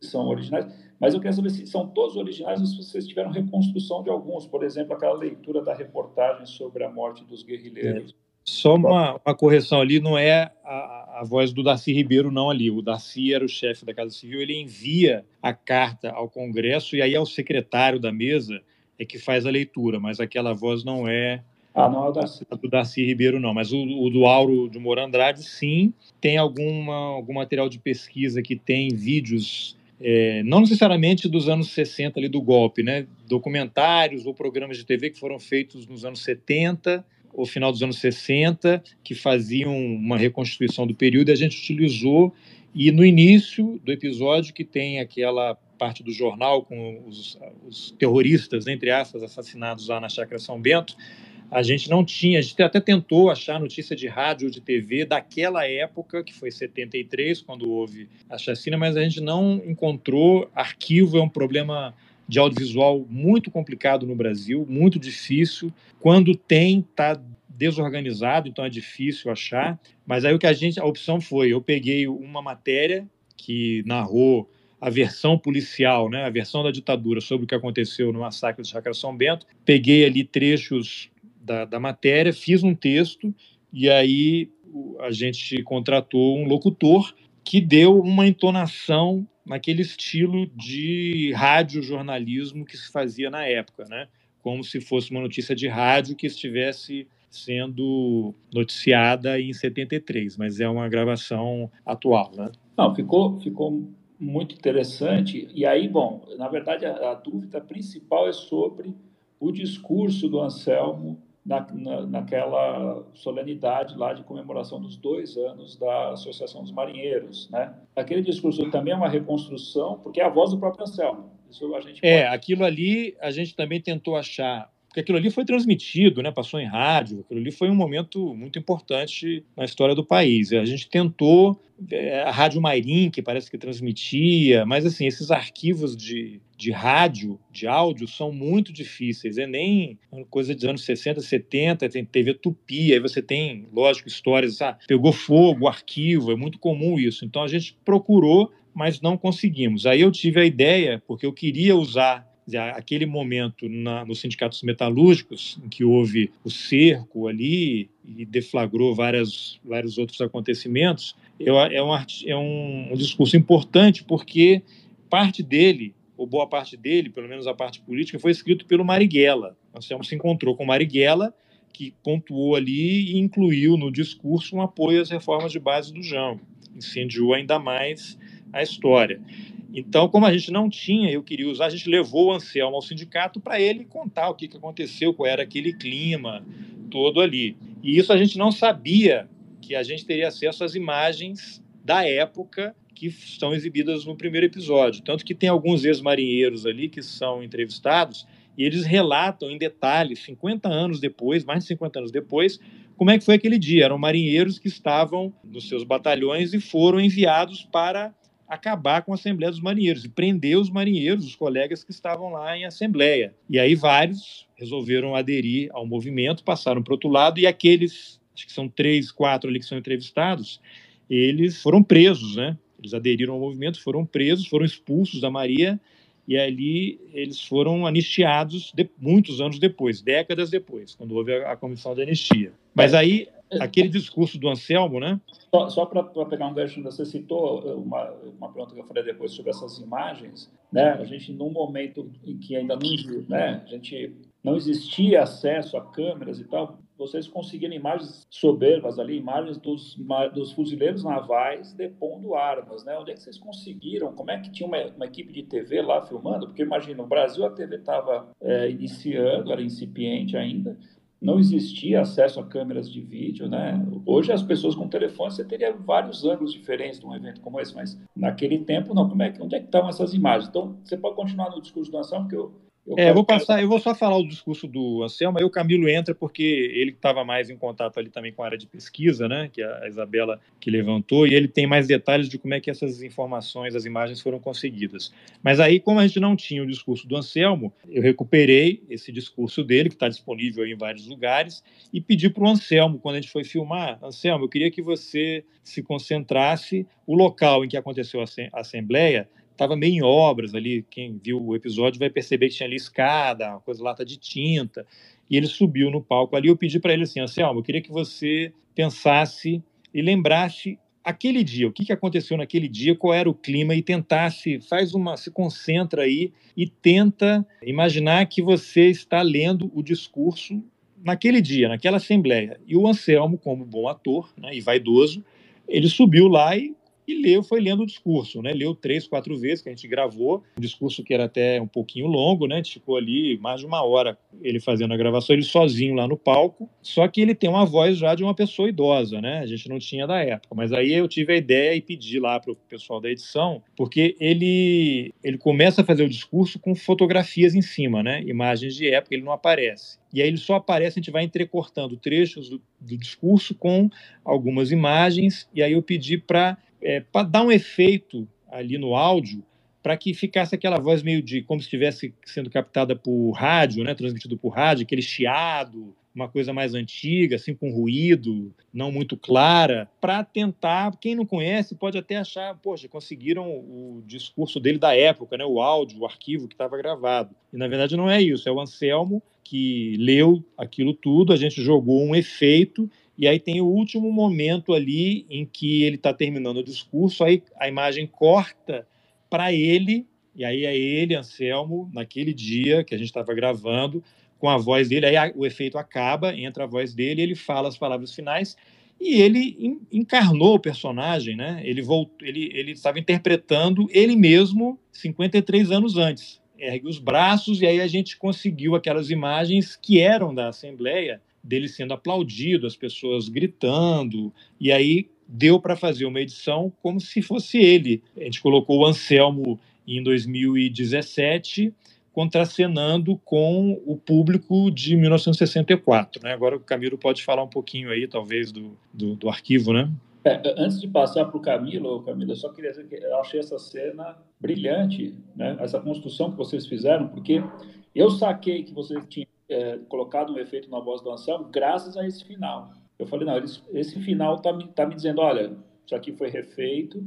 são originais, mas eu quero saber se são todos originais ou se vocês tiveram reconstrução de alguns, por exemplo, aquela leitura da reportagem sobre a morte dos guerrilheiros. É. Só uma, uma, correção ali, não é a, a, voz do Darcy Ribeiro, não ali. O Darcy era o chefe da Casa Civil, ele envia a carta ao Congresso e aí é o secretário da mesa é que faz a leitura, mas aquela voz não é ah, não é o Darcy. do Darcy Ribeiro, não. Mas o, o do Auro de Moura Andrade, sim. Tem alguma, algum material de pesquisa que tem vídeos é, não necessariamente dos anos 60 ali do golpe, né? Documentários ou programas de TV que foram feitos nos anos 70 ou final dos anos 60 que faziam uma reconstituição do período e a gente utilizou e no início do episódio que tem aquela parte do jornal com os, os terroristas entre aspas assassinados lá na Chácara São Bento a gente não tinha, a gente até tentou achar notícia de rádio ou de TV daquela época, que foi 73, quando houve a chacina, mas a gente não encontrou. Arquivo é um problema de audiovisual muito complicado no Brasil, muito difícil. Quando tem, está desorganizado, então é difícil achar. Mas aí o que a gente, a opção foi, eu peguei uma matéria que narrou a versão policial, né, a versão da ditadura sobre o que aconteceu no massacre de Chácara São Bento. Peguei ali trechos da, da matéria, fiz um texto e aí a gente contratou um locutor que deu uma entonação naquele estilo de rádio jornalismo que se fazia na época, né? Como se fosse uma notícia de rádio que estivesse sendo noticiada em 73, mas é uma gravação atual, né? Não, ficou ficou muito interessante. E aí, bom, na verdade a, a dúvida principal é sobre o discurso do Anselmo na, na, naquela solenidade lá de comemoração dos dois anos da Associação dos Marinheiros, né? Aquele discurso também é uma reconstrução, porque é a voz do próprio Anselmo. Isso a gente é, aquilo ali a gente também tentou achar porque aquilo ali foi transmitido, né, passou em rádio, aquilo ali foi um momento muito importante na história do país. A gente tentou, é, a Rádio Mairim, que parece que transmitia, mas assim, esses arquivos de, de rádio, de áudio, são muito difíceis, é nem coisa dos anos 60, 70, tem TV Tupi, aí você tem, lógico, histórias, ah, pegou fogo, arquivo, é muito comum isso. Então a gente procurou, mas não conseguimos. Aí eu tive a ideia, porque eu queria usar aquele momento na, nos sindicatos metalúrgicos, em que houve o cerco ali e deflagrou várias, vários outros acontecimentos, é, é, um, é um, um discurso importante porque parte dele, ou boa parte dele, pelo menos a parte política, foi escrito pelo Marighella. Anselmo se encontrou com Marighella, que pontuou ali e incluiu no discurso um apoio às reformas de base do Jango. Incendiou ainda mais a história. Então, como a gente não tinha, eu queria usar, a gente levou o Anselmo ao sindicato para ele contar o que, que aconteceu, qual era aquele clima todo ali. E isso a gente não sabia que a gente teria acesso às imagens da época que são exibidas no primeiro episódio. Tanto que tem alguns ex-marinheiros ali que são entrevistados e eles relatam em detalhes, 50 anos depois, mais de 50 anos depois, como é que foi aquele dia. Eram marinheiros que estavam nos seus batalhões e foram enviados para acabar com a Assembleia dos Marinheiros e prender os marinheiros, os colegas que estavam lá em Assembleia. E aí vários resolveram aderir ao movimento, passaram para outro lado, e aqueles, acho que são três, quatro ali que são entrevistados, eles foram presos, né? Eles aderiram ao movimento, foram presos, foram expulsos da Maria e ali eles foram anistiados de, muitos anos depois, décadas depois, quando houve a, a comissão de anistia. Mas aí, aquele discurso do Anselmo, né? Só, só para pegar um gancho, você citou uma, uma pergunta que eu falei depois sobre essas imagens, né? A gente, num momento em que ainda não, né? A gente não existia acesso a câmeras e tal, vocês conseguiram imagens soberbas ali, imagens dos, dos fuzileiros navais depondo armas, né? Onde é que vocês conseguiram? Como é que tinha uma, uma equipe de TV lá filmando? Porque imagina, no Brasil a TV estava é, iniciando, era incipiente ainda, não existia acesso a câmeras de vídeo, né? Hoje as pessoas com telefone você teria vários ângulos diferentes de um evento como esse, mas naquele tempo não. Como é que onde é que estão essas imagens? Então você pode continuar no discurso do Anselmo, porque eu eu é, vou passar, eu vou só falar o discurso do Anselmo, aí o Camilo entra porque ele estava mais em contato ali também com a área de pesquisa, né, que a Isabela que levantou, e ele tem mais detalhes de como é que essas informações, as imagens foram conseguidas. Mas aí, como a gente não tinha o discurso do Anselmo, eu recuperei esse discurso dele, que está disponível em vários lugares, e pedi para o Anselmo, quando a gente foi filmar, Anselmo, eu queria que você se concentrasse, o local em que aconteceu a assembleia estava meio em obras ali. Quem viu o episódio vai perceber que tinha ali escada, uma coisa lata de tinta. E ele subiu no palco ali. Eu pedi para ele assim: Anselmo, eu queria que você pensasse e lembrasse aquele dia, o que, que aconteceu naquele dia, qual era o clima e tentasse, faz uma, se concentra aí e tenta imaginar que você está lendo o discurso naquele dia, naquela assembleia. E o Anselmo, como bom ator né, e vaidoso, ele subiu lá e e leu, foi lendo o discurso, né? Leu três, quatro vezes que a gente gravou, um discurso que era até um pouquinho longo, né? A gente ficou ali mais de uma hora ele fazendo a gravação, ele sozinho lá no palco. Só que ele tem uma voz já de uma pessoa idosa, né? A gente não tinha da época. Mas aí eu tive a ideia e pedi lá para o pessoal da edição, porque ele ele começa a fazer o discurso com fotografias em cima, né? Imagens de época, ele não aparece. E aí ele só aparece, a gente vai entrecortando trechos do, do discurso com algumas imagens, e aí eu pedi para é, para dar um efeito ali no áudio, para que ficasse aquela voz meio de como se estivesse sendo captada por rádio, né, transmitido por rádio, aquele chiado, uma coisa mais antiga, assim com ruído, não muito clara, para tentar, quem não conhece pode até achar, poxa, conseguiram o discurso dele da época, né, o áudio, o arquivo que estava gravado. E na verdade não é isso, é o Anselmo que leu aquilo tudo, a gente jogou um efeito e aí tem o último momento ali em que ele está terminando o discurso, aí a imagem corta para ele, e aí é ele, Anselmo, naquele dia que a gente estava gravando, com a voz dele, aí a, o efeito acaba, entra a voz dele, ele fala as palavras finais, e ele encarnou o personagem, né? Ele voltou, ele, ele estava interpretando ele mesmo 53 anos antes. Ergue os braços e aí a gente conseguiu aquelas imagens que eram da Assembleia dele sendo aplaudido, as pessoas gritando, e aí deu para fazer uma edição como se fosse ele. A gente colocou o Anselmo em 2017 contracenando com o público de 1964. Né? Agora o Camilo pode falar um pouquinho aí, talvez, do, do, do arquivo, né? É, antes de passar para o Camilo, Camilo, eu só queria dizer que eu achei essa cena brilhante, né? essa construção que vocês fizeram, porque eu saquei que vocês tinham é, colocado um efeito na voz do Anselmo graças a esse final. Eu falei, não, esse final está me, tá me dizendo, olha, isso aqui foi refeito.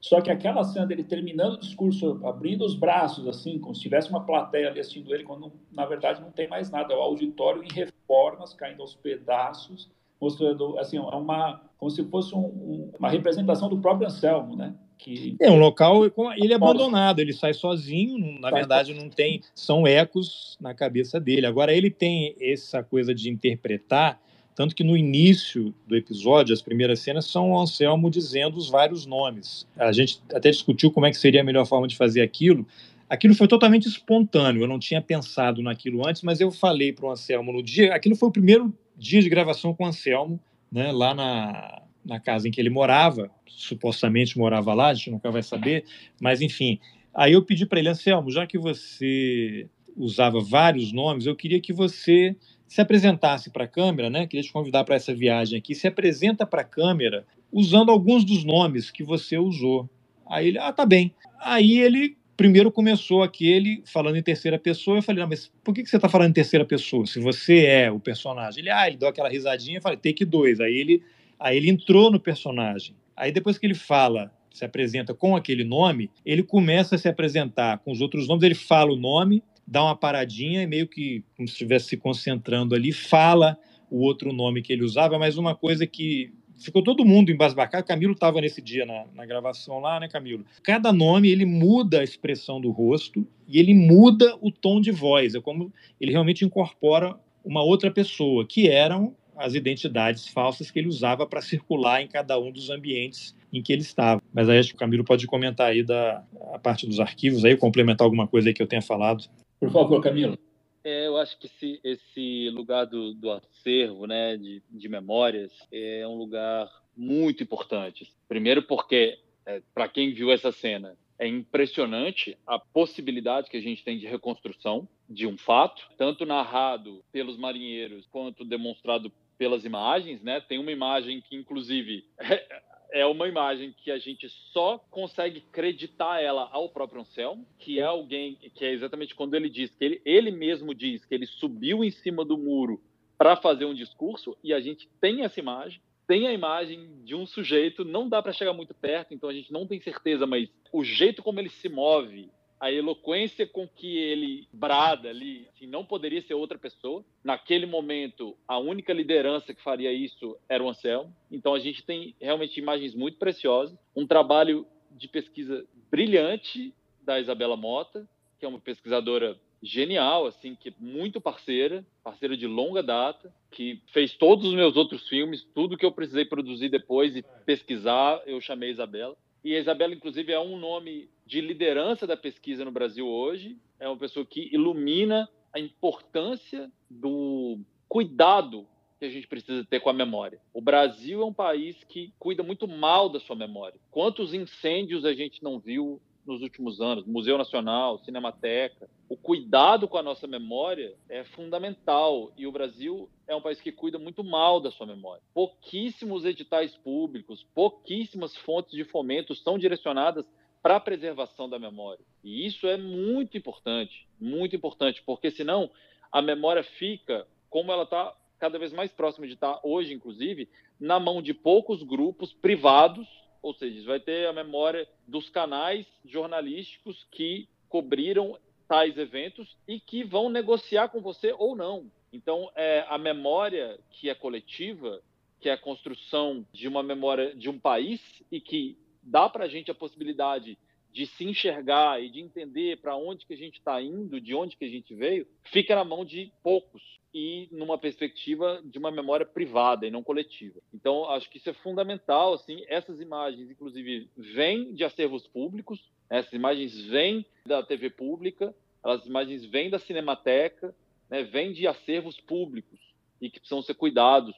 Só que aquela cena dele terminando o discurso, abrindo os braços, assim, como se tivesse uma plateia ali assistindo ele, quando na verdade não tem mais nada, é o auditório em reformas, caindo aos pedaços, mostrando, assim, é uma, como se fosse um, um, uma representação do próprio Anselmo, né? Que... É um local, ele é abandonado, ele sai sozinho, na verdade não tem, são ecos na cabeça dele. Agora ele tem essa coisa de interpretar, tanto que no início do episódio, as primeiras cenas são o Anselmo dizendo os vários nomes. A gente até discutiu como é que seria a melhor forma de fazer aquilo. Aquilo foi totalmente espontâneo, eu não tinha pensado naquilo antes, mas eu falei para o Anselmo no dia, aquilo foi o primeiro dia de gravação com o Anselmo, né, lá na, na casa em que ele morava, supostamente morava lá, a gente nunca vai saber, mas enfim. Aí eu pedi para ele, Anselmo, já que você usava vários nomes, eu queria que você se apresentasse para a câmera, né? Queria te convidar para essa viagem aqui. Se apresenta para a câmera usando alguns dos nomes que você usou. Aí ele, ah, tá bem. Aí ele primeiro começou aquele falando em terceira pessoa. Eu falei, não, mas por que, que você está falando em terceira pessoa? Se você é o personagem. Ele, ah, ele deu aquela risadinha. Eu falei, take dois. Aí ele Aí ele entrou no personagem. Aí depois que ele fala se apresenta com aquele nome, ele começa a se apresentar com os outros nomes, ele fala o nome, dá uma paradinha e meio que como se estivesse se concentrando ali, fala o outro nome que ele usava, mas uma coisa que ficou todo mundo embasbacado. Camilo estava nesse dia na, na, gravação lá, né, Camilo? Cada nome ele muda a expressão do rosto e ele muda o tom de voz. É como ele realmente incorpora uma outra pessoa, que eram as identidades falsas que ele usava para circular em cada um dos ambientes em que ele estava. Mas aí acho que o Camilo pode comentar aí da a parte dos arquivos, aí complementar alguma coisa aí que eu tenha falado. Por favor, Camilo. É, eu acho que esse, esse lugar do, do acervo, né, de, de memórias, é um lugar muito importante. Primeiro porque, é, para quem viu essa cena, é impressionante a possibilidade que a gente tem de reconstrução de um fato, tanto narrado pelos marinheiros quanto demonstrado pelas imagens, né? Tem uma imagem que, inclusive, <laughs> é uma imagem que a gente só consegue acreditar ela ao próprio Anselmo, que é alguém que é exatamente quando ele diz que ele, ele mesmo diz que ele subiu em cima do muro para fazer um discurso e a gente tem essa imagem, tem a imagem de um sujeito, não dá para chegar muito perto, então a gente não tem certeza, mas o jeito como ele se move, a eloquência com que ele brada ali, assim, não poderia ser outra pessoa. Naquele momento, a única liderança que faria isso era o Anselmo. Então a gente tem realmente imagens muito preciosas, um trabalho de pesquisa brilhante da Isabela Mota, que é uma pesquisadora genial, assim, que é muito parceira, parceira de longa data, que fez todos os meus outros filmes, tudo que eu precisei produzir depois e pesquisar, eu chamei a Isabela. E a Isabela, inclusive, é um nome de liderança da pesquisa no Brasil hoje. É uma pessoa que ilumina a importância do cuidado que a gente precisa ter com a memória. O Brasil é um país que cuida muito mal da sua memória. Quantos incêndios a gente não viu nos últimos anos, Museu Nacional, Cinemateca. O cuidado com a nossa memória é fundamental e o Brasil é um país que cuida muito mal da sua memória. Pouquíssimos editais públicos, pouquíssimas fontes de fomento são direcionadas para a preservação da memória. E isso é muito importante, muito importante, porque senão a memória fica, como ela está cada vez mais próxima de estar hoje, inclusive, na mão de poucos grupos privados ou seja, vai ter a memória dos canais jornalísticos que cobriram tais eventos e que vão negociar com você ou não. Então, é, a memória que é coletiva, que é a construção de uma memória de um país e que dá para a gente a possibilidade de se enxergar e de entender para onde que a gente está indo, de onde que a gente veio, fica na mão de poucos e numa perspectiva de uma memória privada e não coletiva. Então, acho que isso é fundamental. Assim, essas imagens, inclusive, vêm de acervos públicos, essas imagens vêm da TV pública, as imagens vêm da Cinemateca, né? vêm de acervos públicos e que precisam ser cuidados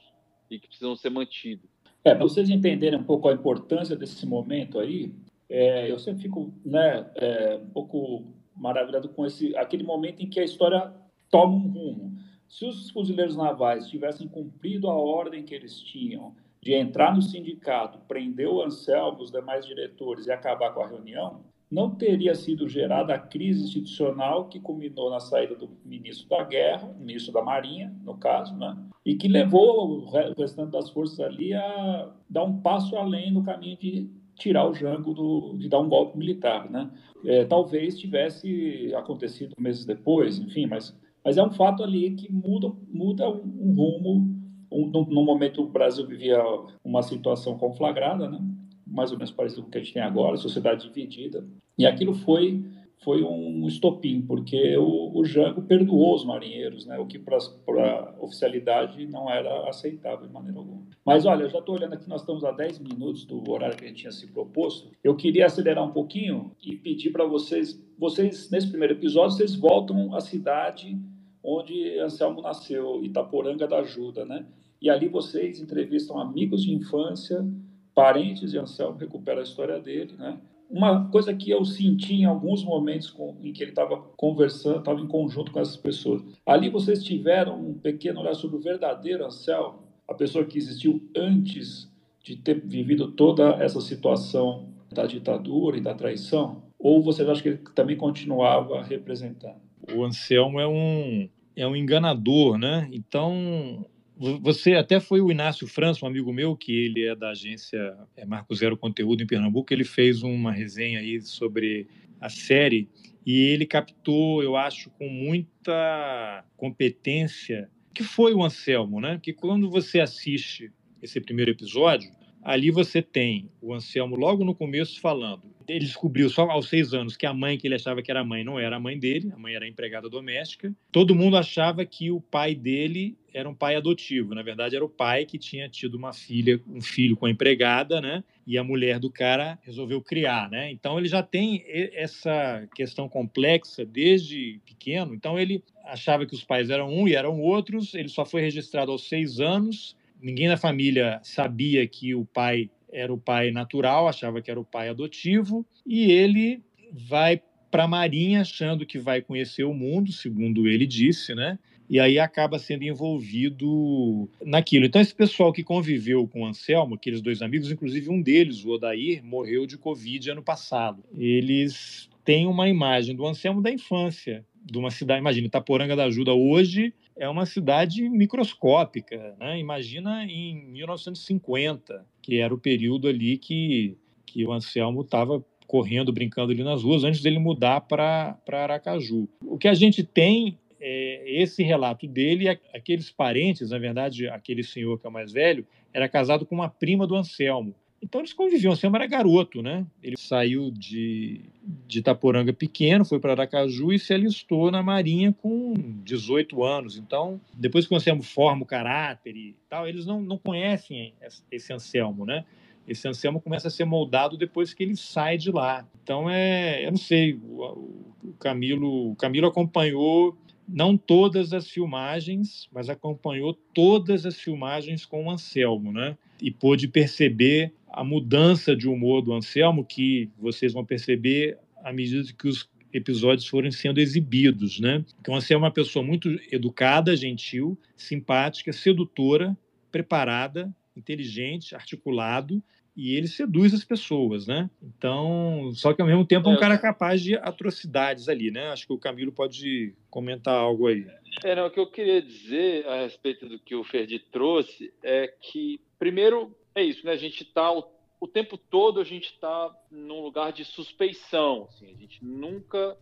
e que precisam ser mantidos. É, para vocês entenderem um pouco a importância desse momento aí, é, eu sempre fico né, é, um pouco maravilhado com esse aquele momento em que a história toma um rumo. Se os fuzileiros navais tivessem cumprido a ordem que eles tinham de entrar no sindicato, prender o Anselmo, os demais diretores e acabar com a reunião, não teria sido gerada a crise institucional que culminou na saída do ministro da Guerra, ministro da Marinha, no caso, né? e que levou o restante das forças ali a dar um passo além no caminho de tirar o Jango do, de dar um golpe militar, né? É, talvez tivesse acontecido meses depois, enfim, mas mas é um fato ali que muda, muda um, um rumo. Um, no, no, momento, o Brasil vivia uma situação conflagrada, né? Mais ou menos parecido com o que a gente tem agora, sociedade dividida. E aquilo foi foi um estopim, porque o, o Jango perdoou os marinheiros, né? o que para a oficialidade não era aceitável de maneira alguma. Mas olha, eu já estou olhando aqui, nós estamos a 10 minutos do horário que a gente tinha se proposto. Eu queria acelerar um pouquinho e pedir para vocês, vocês, nesse primeiro episódio, vocês voltam à cidade onde Anselmo nasceu, Itaporanga da Ajuda, né? E ali vocês entrevistam amigos de infância, parentes de Anselmo, recuperam a história dele, né? Uma coisa que eu senti em alguns momentos com, em que ele estava conversando, estava em conjunto com essas pessoas. Ali vocês tiveram um pequeno olhar sobre o verdadeiro Anselmo, a pessoa que existiu antes de ter vivido toda essa situação da ditadura e da traição? Ou vocês acham que ele também continuava representando? O Anselmo é um, é um enganador, né? Então, Você até foi o Inácio França, um amigo meu, que ele é da agência é Marco Zero Conteúdo em Pernambuco, ele fez uma resenha aí sobre a série e ele captou, eu acho, com muita competência, que foi o Anselmo, né? Que quando você assiste esse primeiro episódio, ali você tem o Anselmo logo no começo falando. Ele descobriu só aos seis anos que a mãe que ele achava que era mãe não era a mãe dele, a mãe era a empregada doméstica. Todo mundo achava que o pai dele era um pai adotivo. Na verdade, era o pai que tinha tido uma filha, um filho com a empregada, né? E a mulher do cara resolveu criar, né? Então ele já tem essa questão complexa desde pequeno. Então ele achava que os pais eram um e eram outros. Ele só foi registrado aos seis anos ninguém da família sabia que o pai era o pai natural, achava que era o pai adotivo, e ele vai para a Marinha achando que vai conhecer o mundo, segundo ele disse, né? E aí acaba sendo envolvido naquilo. Então, esse pessoal que conviveu com o Anselmo, aqueles dois amigos, inclusive um deles, o Odair, morreu de Covid ano passado. Eles têm uma imagem do Anselmo da infância, de uma cidade, imagina, Itaporanga da Ajuda hoje é uma cidade microscópica, né? Imagina em 1950, que era o período ali que, que o Anselmo estava correndo, brincando ali nas ruas, antes dele mudar para Aracaju. O que a gente tem é esse relato dele, aqueles parentes, na verdade, aquele senhor que é o mais velho, era casado com uma prima do Anselmo. Então eles conviviam, assim, era garoto, né? Ele saiu de, de Itaporanga pequeno, foi para Aracaju e se alistou na Marinha com 18 anos. Então, depois que o Anselmo forma o caráter e tal, eles não, não conhecem esse Anselmo, né? Esse Anselmo começa a ser moldado depois que ele sai de lá. Então, é, eu não sei, o, o Camilo, o Camilo acompanhou não todas as filmagens, mas acompanhou todas as filmagens com o Anselmo, né? E pôde perceber a mudança de humor do Anselmo, que vocês vão perceber à medida que os episódios forem sendo exibidos, né? Então, o Anselmo é uma pessoa muito educada, gentil, simpática, sedutora, preparada, inteligente, articulado e ele seduz as pessoas, né? Então, só que ao mesmo tempo é um é. cara capaz de atrocidades ali, né? Acho que o Camilo pode comentar algo aí. É, não, o que eu queria dizer a respeito do que o Ferdi trouxe é que, primeiro, é isso, né? A gente está o, o, tempo todo a gente está num lugar de suspeição, assim, a gente nunca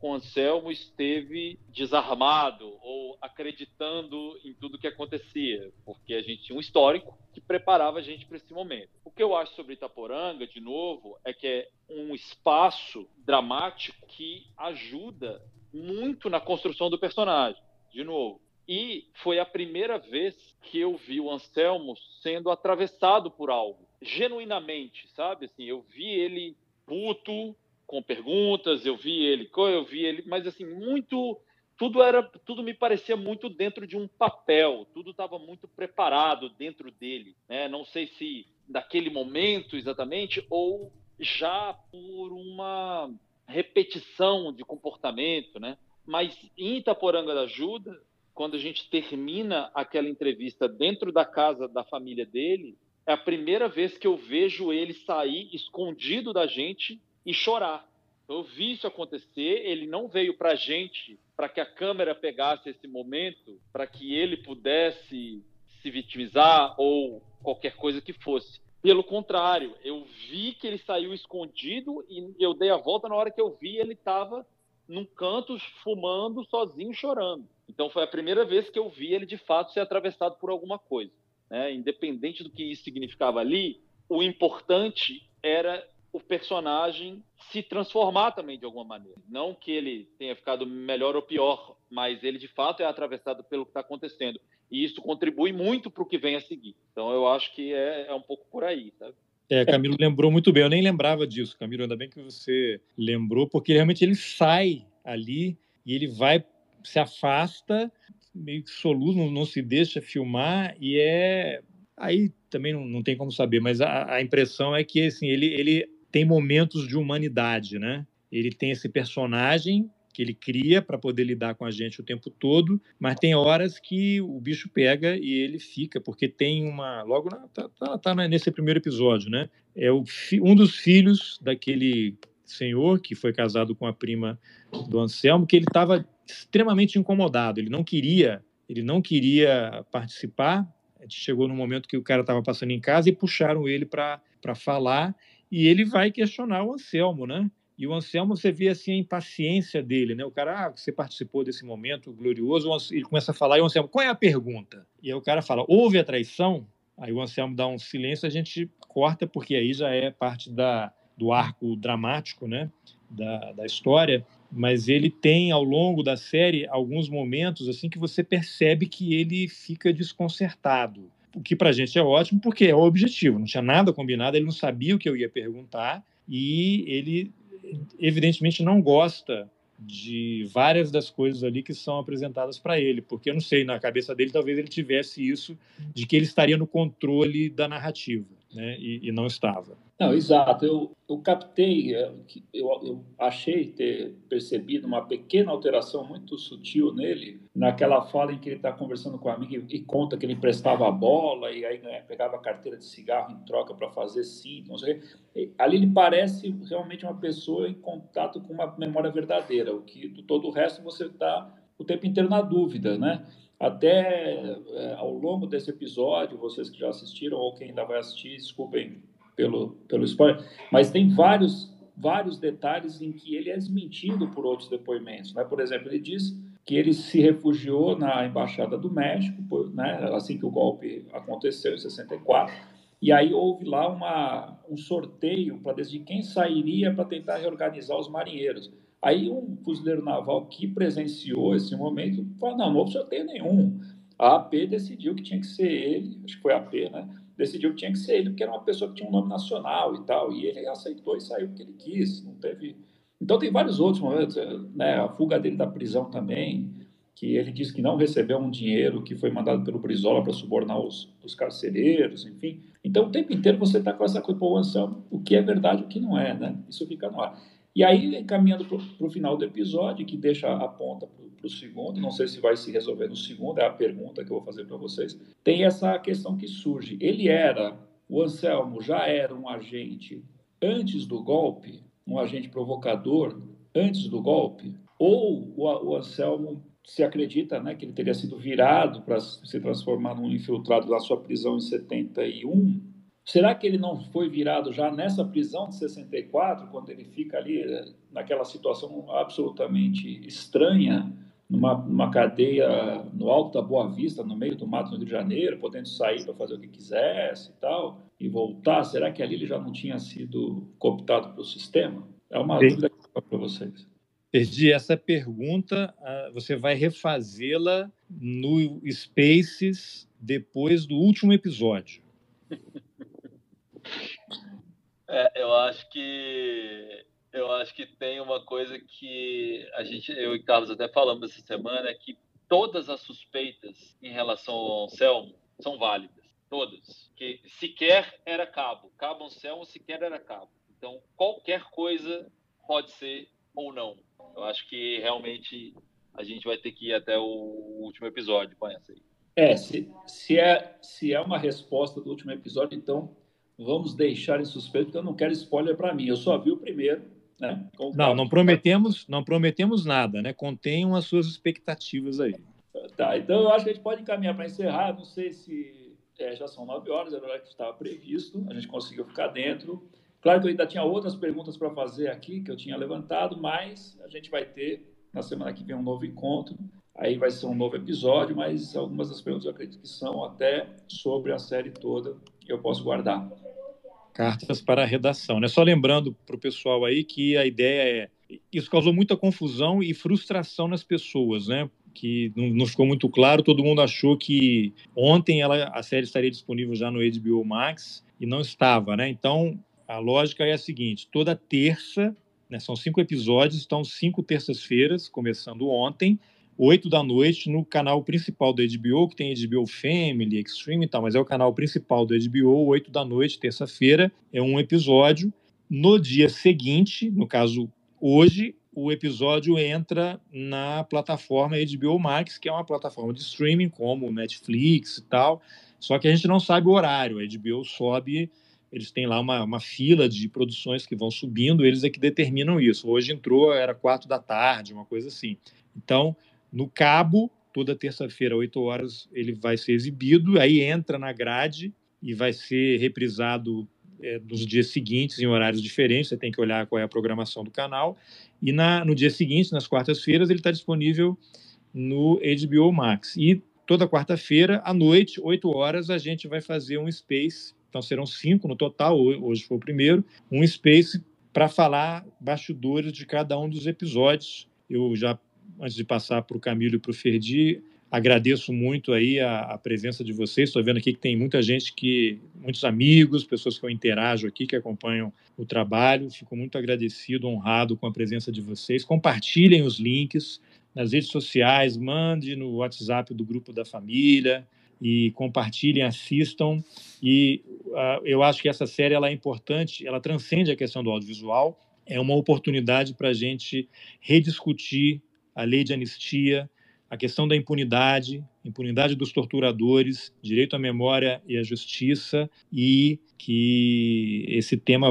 com Anselmo esteve desarmado ou acreditando em tudo que acontecia, porque a gente tinha um histórico que preparava a gente para esse momento. O que eu acho sobre Itaporanga, de novo, é que é um espaço dramático que ajuda muito na construção do personagem, de novo. E foi a primeira vez que eu vi o Anselmo sendo atravessado por algo, genuinamente, sabe? Assim, eu vi ele puto, com perguntas, eu vi ele, eu vi ele, mas assim, muito tudo era, tudo me parecia muito dentro de um papel, tudo estava muito preparado dentro dele, né? Não sei se daquele momento exatamente ou já por uma repetição de comportamento, né? Mas em Itaporanga da Ajuda, quando a gente termina aquela entrevista dentro da casa da família dele, é a primeira vez que eu vejo ele sair escondido da gente e chorar. Eu vi isso acontecer, ele não veio para a gente para que a câmera pegasse esse momento, para que ele pudesse se vitimizar ou qualquer coisa que fosse. Pelo contrário, eu vi que ele saiu escondido e eu dei a volta na hora que eu vi ele estava num canto fumando sozinho chorando. Então foi a primeira vez que eu vi ele de fato ser atravessado por alguma coisa. Né? Independente do que isso significava ali, o importante era o personagem se transformar também de alguma maneira. Não que ele tenha ficado melhor ou pior, mas ele de fato é atravessado pelo que está acontecendo. E isso contribui muito para o que vem a seguir. Então eu acho que é, é um pouco por aí, sabe? É, Camilo lembrou muito bem. Eu nem lembrava disso, Camilo. Ainda bem que você lembrou, porque realmente ele sai ali e ele vai, se afasta, meio que soluço, não, não se deixa filmar e é aí também não, não tem como saber, mas a, a impressão é que assim ele ele tem momentos de humanidade, né? Ele tem esse personagem que ele cria para poder lidar com a gente o tempo todo, mas tem horas que o bicho pega e ele fica, porque tem uma. Logo na, tá, tá, tá nesse primeiro episódio, né? É o, um dos filhos daquele senhor que foi casado com a prima do Anselmo, que ele estava extremamente incomodado, ele não queria ele não queria participar. Chegou no momento que o cara estava passando em casa e puxaram ele para falar. E ele vai questionar o Anselmo, né? E o Anselmo, você vê assim a impaciência dele, né? O cara, ah, você participou desse momento glorioso. Ele começa a falar e o Anselmo, qual é a pergunta? E aí o cara fala, houve a traição? Aí o Anselmo dá um silêncio, a gente corta, porque aí já é parte da, do arco dramático, né? Da, da história. Mas ele tem, ao longo da série, alguns momentos assim que você percebe que ele fica desconcertado. O que para a gente é ótimo, porque é o objetivo. Não tinha nada combinado, ele não sabia o que eu ia perguntar e ele evidentemente não gosta de várias das coisas ali que são apresentadas para ele, porque eu não sei, na cabeça dele talvez ele tivesse isso de que ele estaria no controle da narrativa, né? E, e não estava. Não, exato. Eu, eu captei, é, eu, eu achei ter percebido uma pequena alteração muito sutil nele, naquela fala em que ele está conversando com a amiga e, e, conta que ele emprestava a bola e aí né, pegava a carteira de cigarro em troca para fazer sei. Ali ele parece realmente uma pessoa em contato com uma memória verdadeira, o que do todo o resto você está o tempo inteiro na dúvida, né? Até é, ao longo desse episódio, vocês que já assistiram ou quem ainda vai assistir, desculpem pelo, pelo spoiler, mas tem vários, vários detalhes em que ele é desmentido por outros depoimentos. Né? Por exemplo, ele diz que ele se refugiou na Embaixada do México, né, assim que o golpe aconteceu, em 64, e aí houve lá uma, um sorteio para decidir quem sairia para tentar reorganizar os marinheiros. Aí um fuzileiro naval que presenciou esse momento falou, não, não houve sorteio nenhum. A AP decidiu que tinha que ser ele, acho que foi a AP, né? decidiu que tinha que ser ele, porque era uma pessoa que tinha um nome nacional e tal. E ele aceitou e saiu porque ele quis, não teve. Então tem vários outros momentos, né? A fuga dele da prisão também, que ele disse que não recebeu um dinheiro que foi mandado pelo Brizola para subornar os, os carcereiros, enfim. Então o tempo inteiro você está com essa coisa, o que é verdade e o que não é, né? Isso fica no ar. E aí, caminhando para o final do episódio, que deixa a ponta para o segundo, não sei se vai se resolver no segundo, é a pergunta que eu vou fazer para vocês, tem essa questão que surge. Ele era, o Anselmo já era um agente antes do golpe, um agente provocador antes do golpe, ou o, o Anselmo se acredita né, que ele teria sido virado para se transformar num infiltrado da sua prisão em 71, Será que ele não foi virado já nessa prisão de 64, quando ele fica ali eh, naquela situação absolutamente estranha, numa, numa cadeia no alto da Boa Vista, no meio do mato no Rio de Janeiro, podendo sair para fazer o que quisesse e tal, e voltar? Será que ali ele já não tinha sido cooptado pelo sistema? É uma Sim. dúvida para vocês. Perdi essa pergunta, ah, você vai refazê-la no Spaces depois do último episódio. <laughs> É, eu acho que eu acho que tem uma coisa que a gente, eu e Carlos até falamos essa semana, é que todas as suspeitas em relação ao Anselmo são válidas, todas. Que sequer era cabo, cabo Anselmo sequer era cabo. Então qualquer coisa pode ser ou não. Eu acho que realmente a gente vai ter que ir até o último episódio com essa aí. É, se, se, é, se é uma resposta do último episódio, então vamos deixar em suspeito, porque eu não quero spoiler para mim. Eu só vi o primeiro, né? não, não prometemos, não prometemos nada, né? Contenham as suas expectativas aí. Tá, então eu acho que a gente pode encaminhar para encerrar. Não sei se é, já são nove horas, era o que estava previsto, a gente conseguiu ficar dentro. Claro que eu ainda tinha outras perguntas para fazer aqui que eu tinha levantado, mas a gente vai ter na semana que vem um novo encontro. Aí vai ser um novo episódio, mas algumas das perguntas eu acredito que são até sobre a série toda eu posso guardar. Cartas para a redação. Né? Só lembrando para o pessoal aí que a ideia é. Isso causou muita confusão e frustração nas pessoas, né? Que não, ficou muito claro. Todo mundo achou que ontem ela, a série estaria disponível já no HBO Max e não estava, né? Então a lógica é a seguinte: toda terça, né, são cinco episódios, então cinco terças-feiras, começando ontem, 8 da noite, no canal principal do HBO, que tem HBO Family, Extreme e tal, mas é o canal principal do HBO, 8 da noite, terça-feira, é um episódio. No dia seguinte, no caso hoje, o episódio entra na plataforma HBO Max, que é uma plataforma de streaming como Netflix e tal. Só que a gente não sabe o horário. A HBO sobe, eles têm lá uma, uma fila de produções que vão subindo, eles é que determinam isso. Hoje entrou, era quatro da tarde, uma coisa assim. Então, no cabo, toda terça-feira, 8 horas, ele vai ser exibido, aí entra na grade e vai ser reprisado é, nos dias seguintes, em horários diferentes, você tem que olhar qual é a programação do canal. E na, no dia seguinte, nas quartas-feiras, ele está disponível no HBO Max. E toda quarta-feira, à noite, 8 horas, a gente vai fazer um space, então serão cinco no total, hoje foi o primeiro, um space para falar bastidores de cada um dos episódios. Eu já, antes de passar para o Camilo e para o Ferdi, agradeço muito aí a, a presença de vocês. Estou vendo aqui que tem muita gente que, muitos amigos, pessoas que eu interajo aqui, que acompanham o trabalho. Fico muito agradecido, honrado com a presença de vocês. Compartilhem os links nas redes sociais, mande no WhatsApp do grupo da família e compartilhem, assistam. E uh, eu acho que essa série ela é importante, ela transcende a questão do audiovisual. É uma oportunidade para a gente rediscutir a lei de anistia, a questão da impunidade, impunidade dos torturadores, direito à memória e à justiça, e que esse tema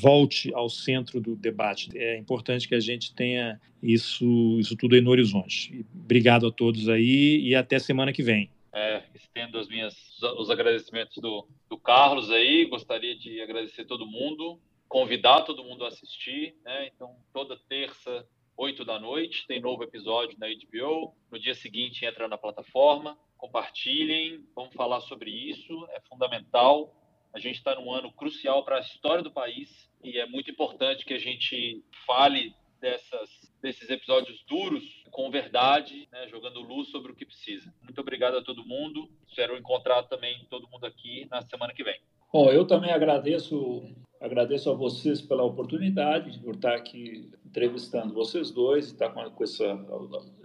volte ao centro do debate. É importante que a gente tenha isso, isso tudo aí no horizonte. Obrigado a todos aí e até semana que vem. É, estendo as minhas, os agradecimentos do, do Carlos aí, gostaria de agradecer todo mundo, convidar todo mundo a assistir, né? Então, toda terça 8 da noite, tem novo episódio na HBO. No dia seguinte entra na plataforma. Compartilhem, vamos falar sobre isso, é fundamental. A gente está num ano crucial para a história do país e é muito importante que a gente fale dessas, desses episódios duros com verdade, né, jogando luz sobre o que precisa. Muito obrigado a todo mundo. Espero encontrar também todo mundo aqui na semana que vem. Bom, eu também agradeço, agradeço a vocês pela oportunidade por estar aqui entrevistando vocês dois, estar com, essa,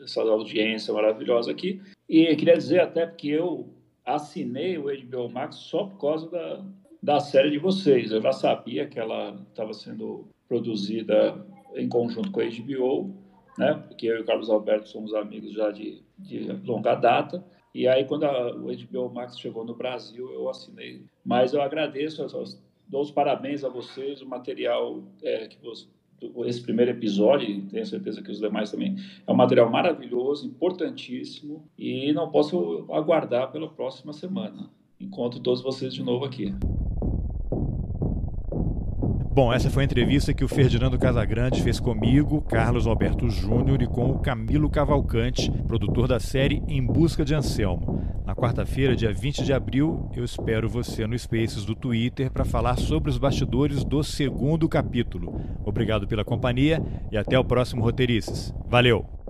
essa audiência maravilhosa aqui. E queria dizer até porque eu assinei o HBO Max só por causa da, da série de vocês. Eu já sabia que ela estava sendo produzida em conjunto com a HBO, né? Porque eu e o Carlos Alberto somos amigos já de, de longa data. E aí, quando a, o HBO Max chegou no Brasil, eu assinei. Mas eu agradeço, dou os parabéns a vocês, o material é, que você, esse primeiro episódio, e tenho certeza que os demais também, é um material maravilhoso, importantíssimo, e não posso aguardar pela próxima semana. Encontro todos vocês de novo aqui. Bom, essa foi a entrevista que o Ferdinando Casagrande fez comigo, Carlos Alberto Júnior e com o Camilo Cavalcante, produtor da série Em Busca de Anselmo. Na quarta-feira, dia 20 de abril, eu espero você no Spaces do Twitter para falar sobre os bastidores do segundo capítulo. Obrigado pela companhia e até o próximo Roteirices. Valeu!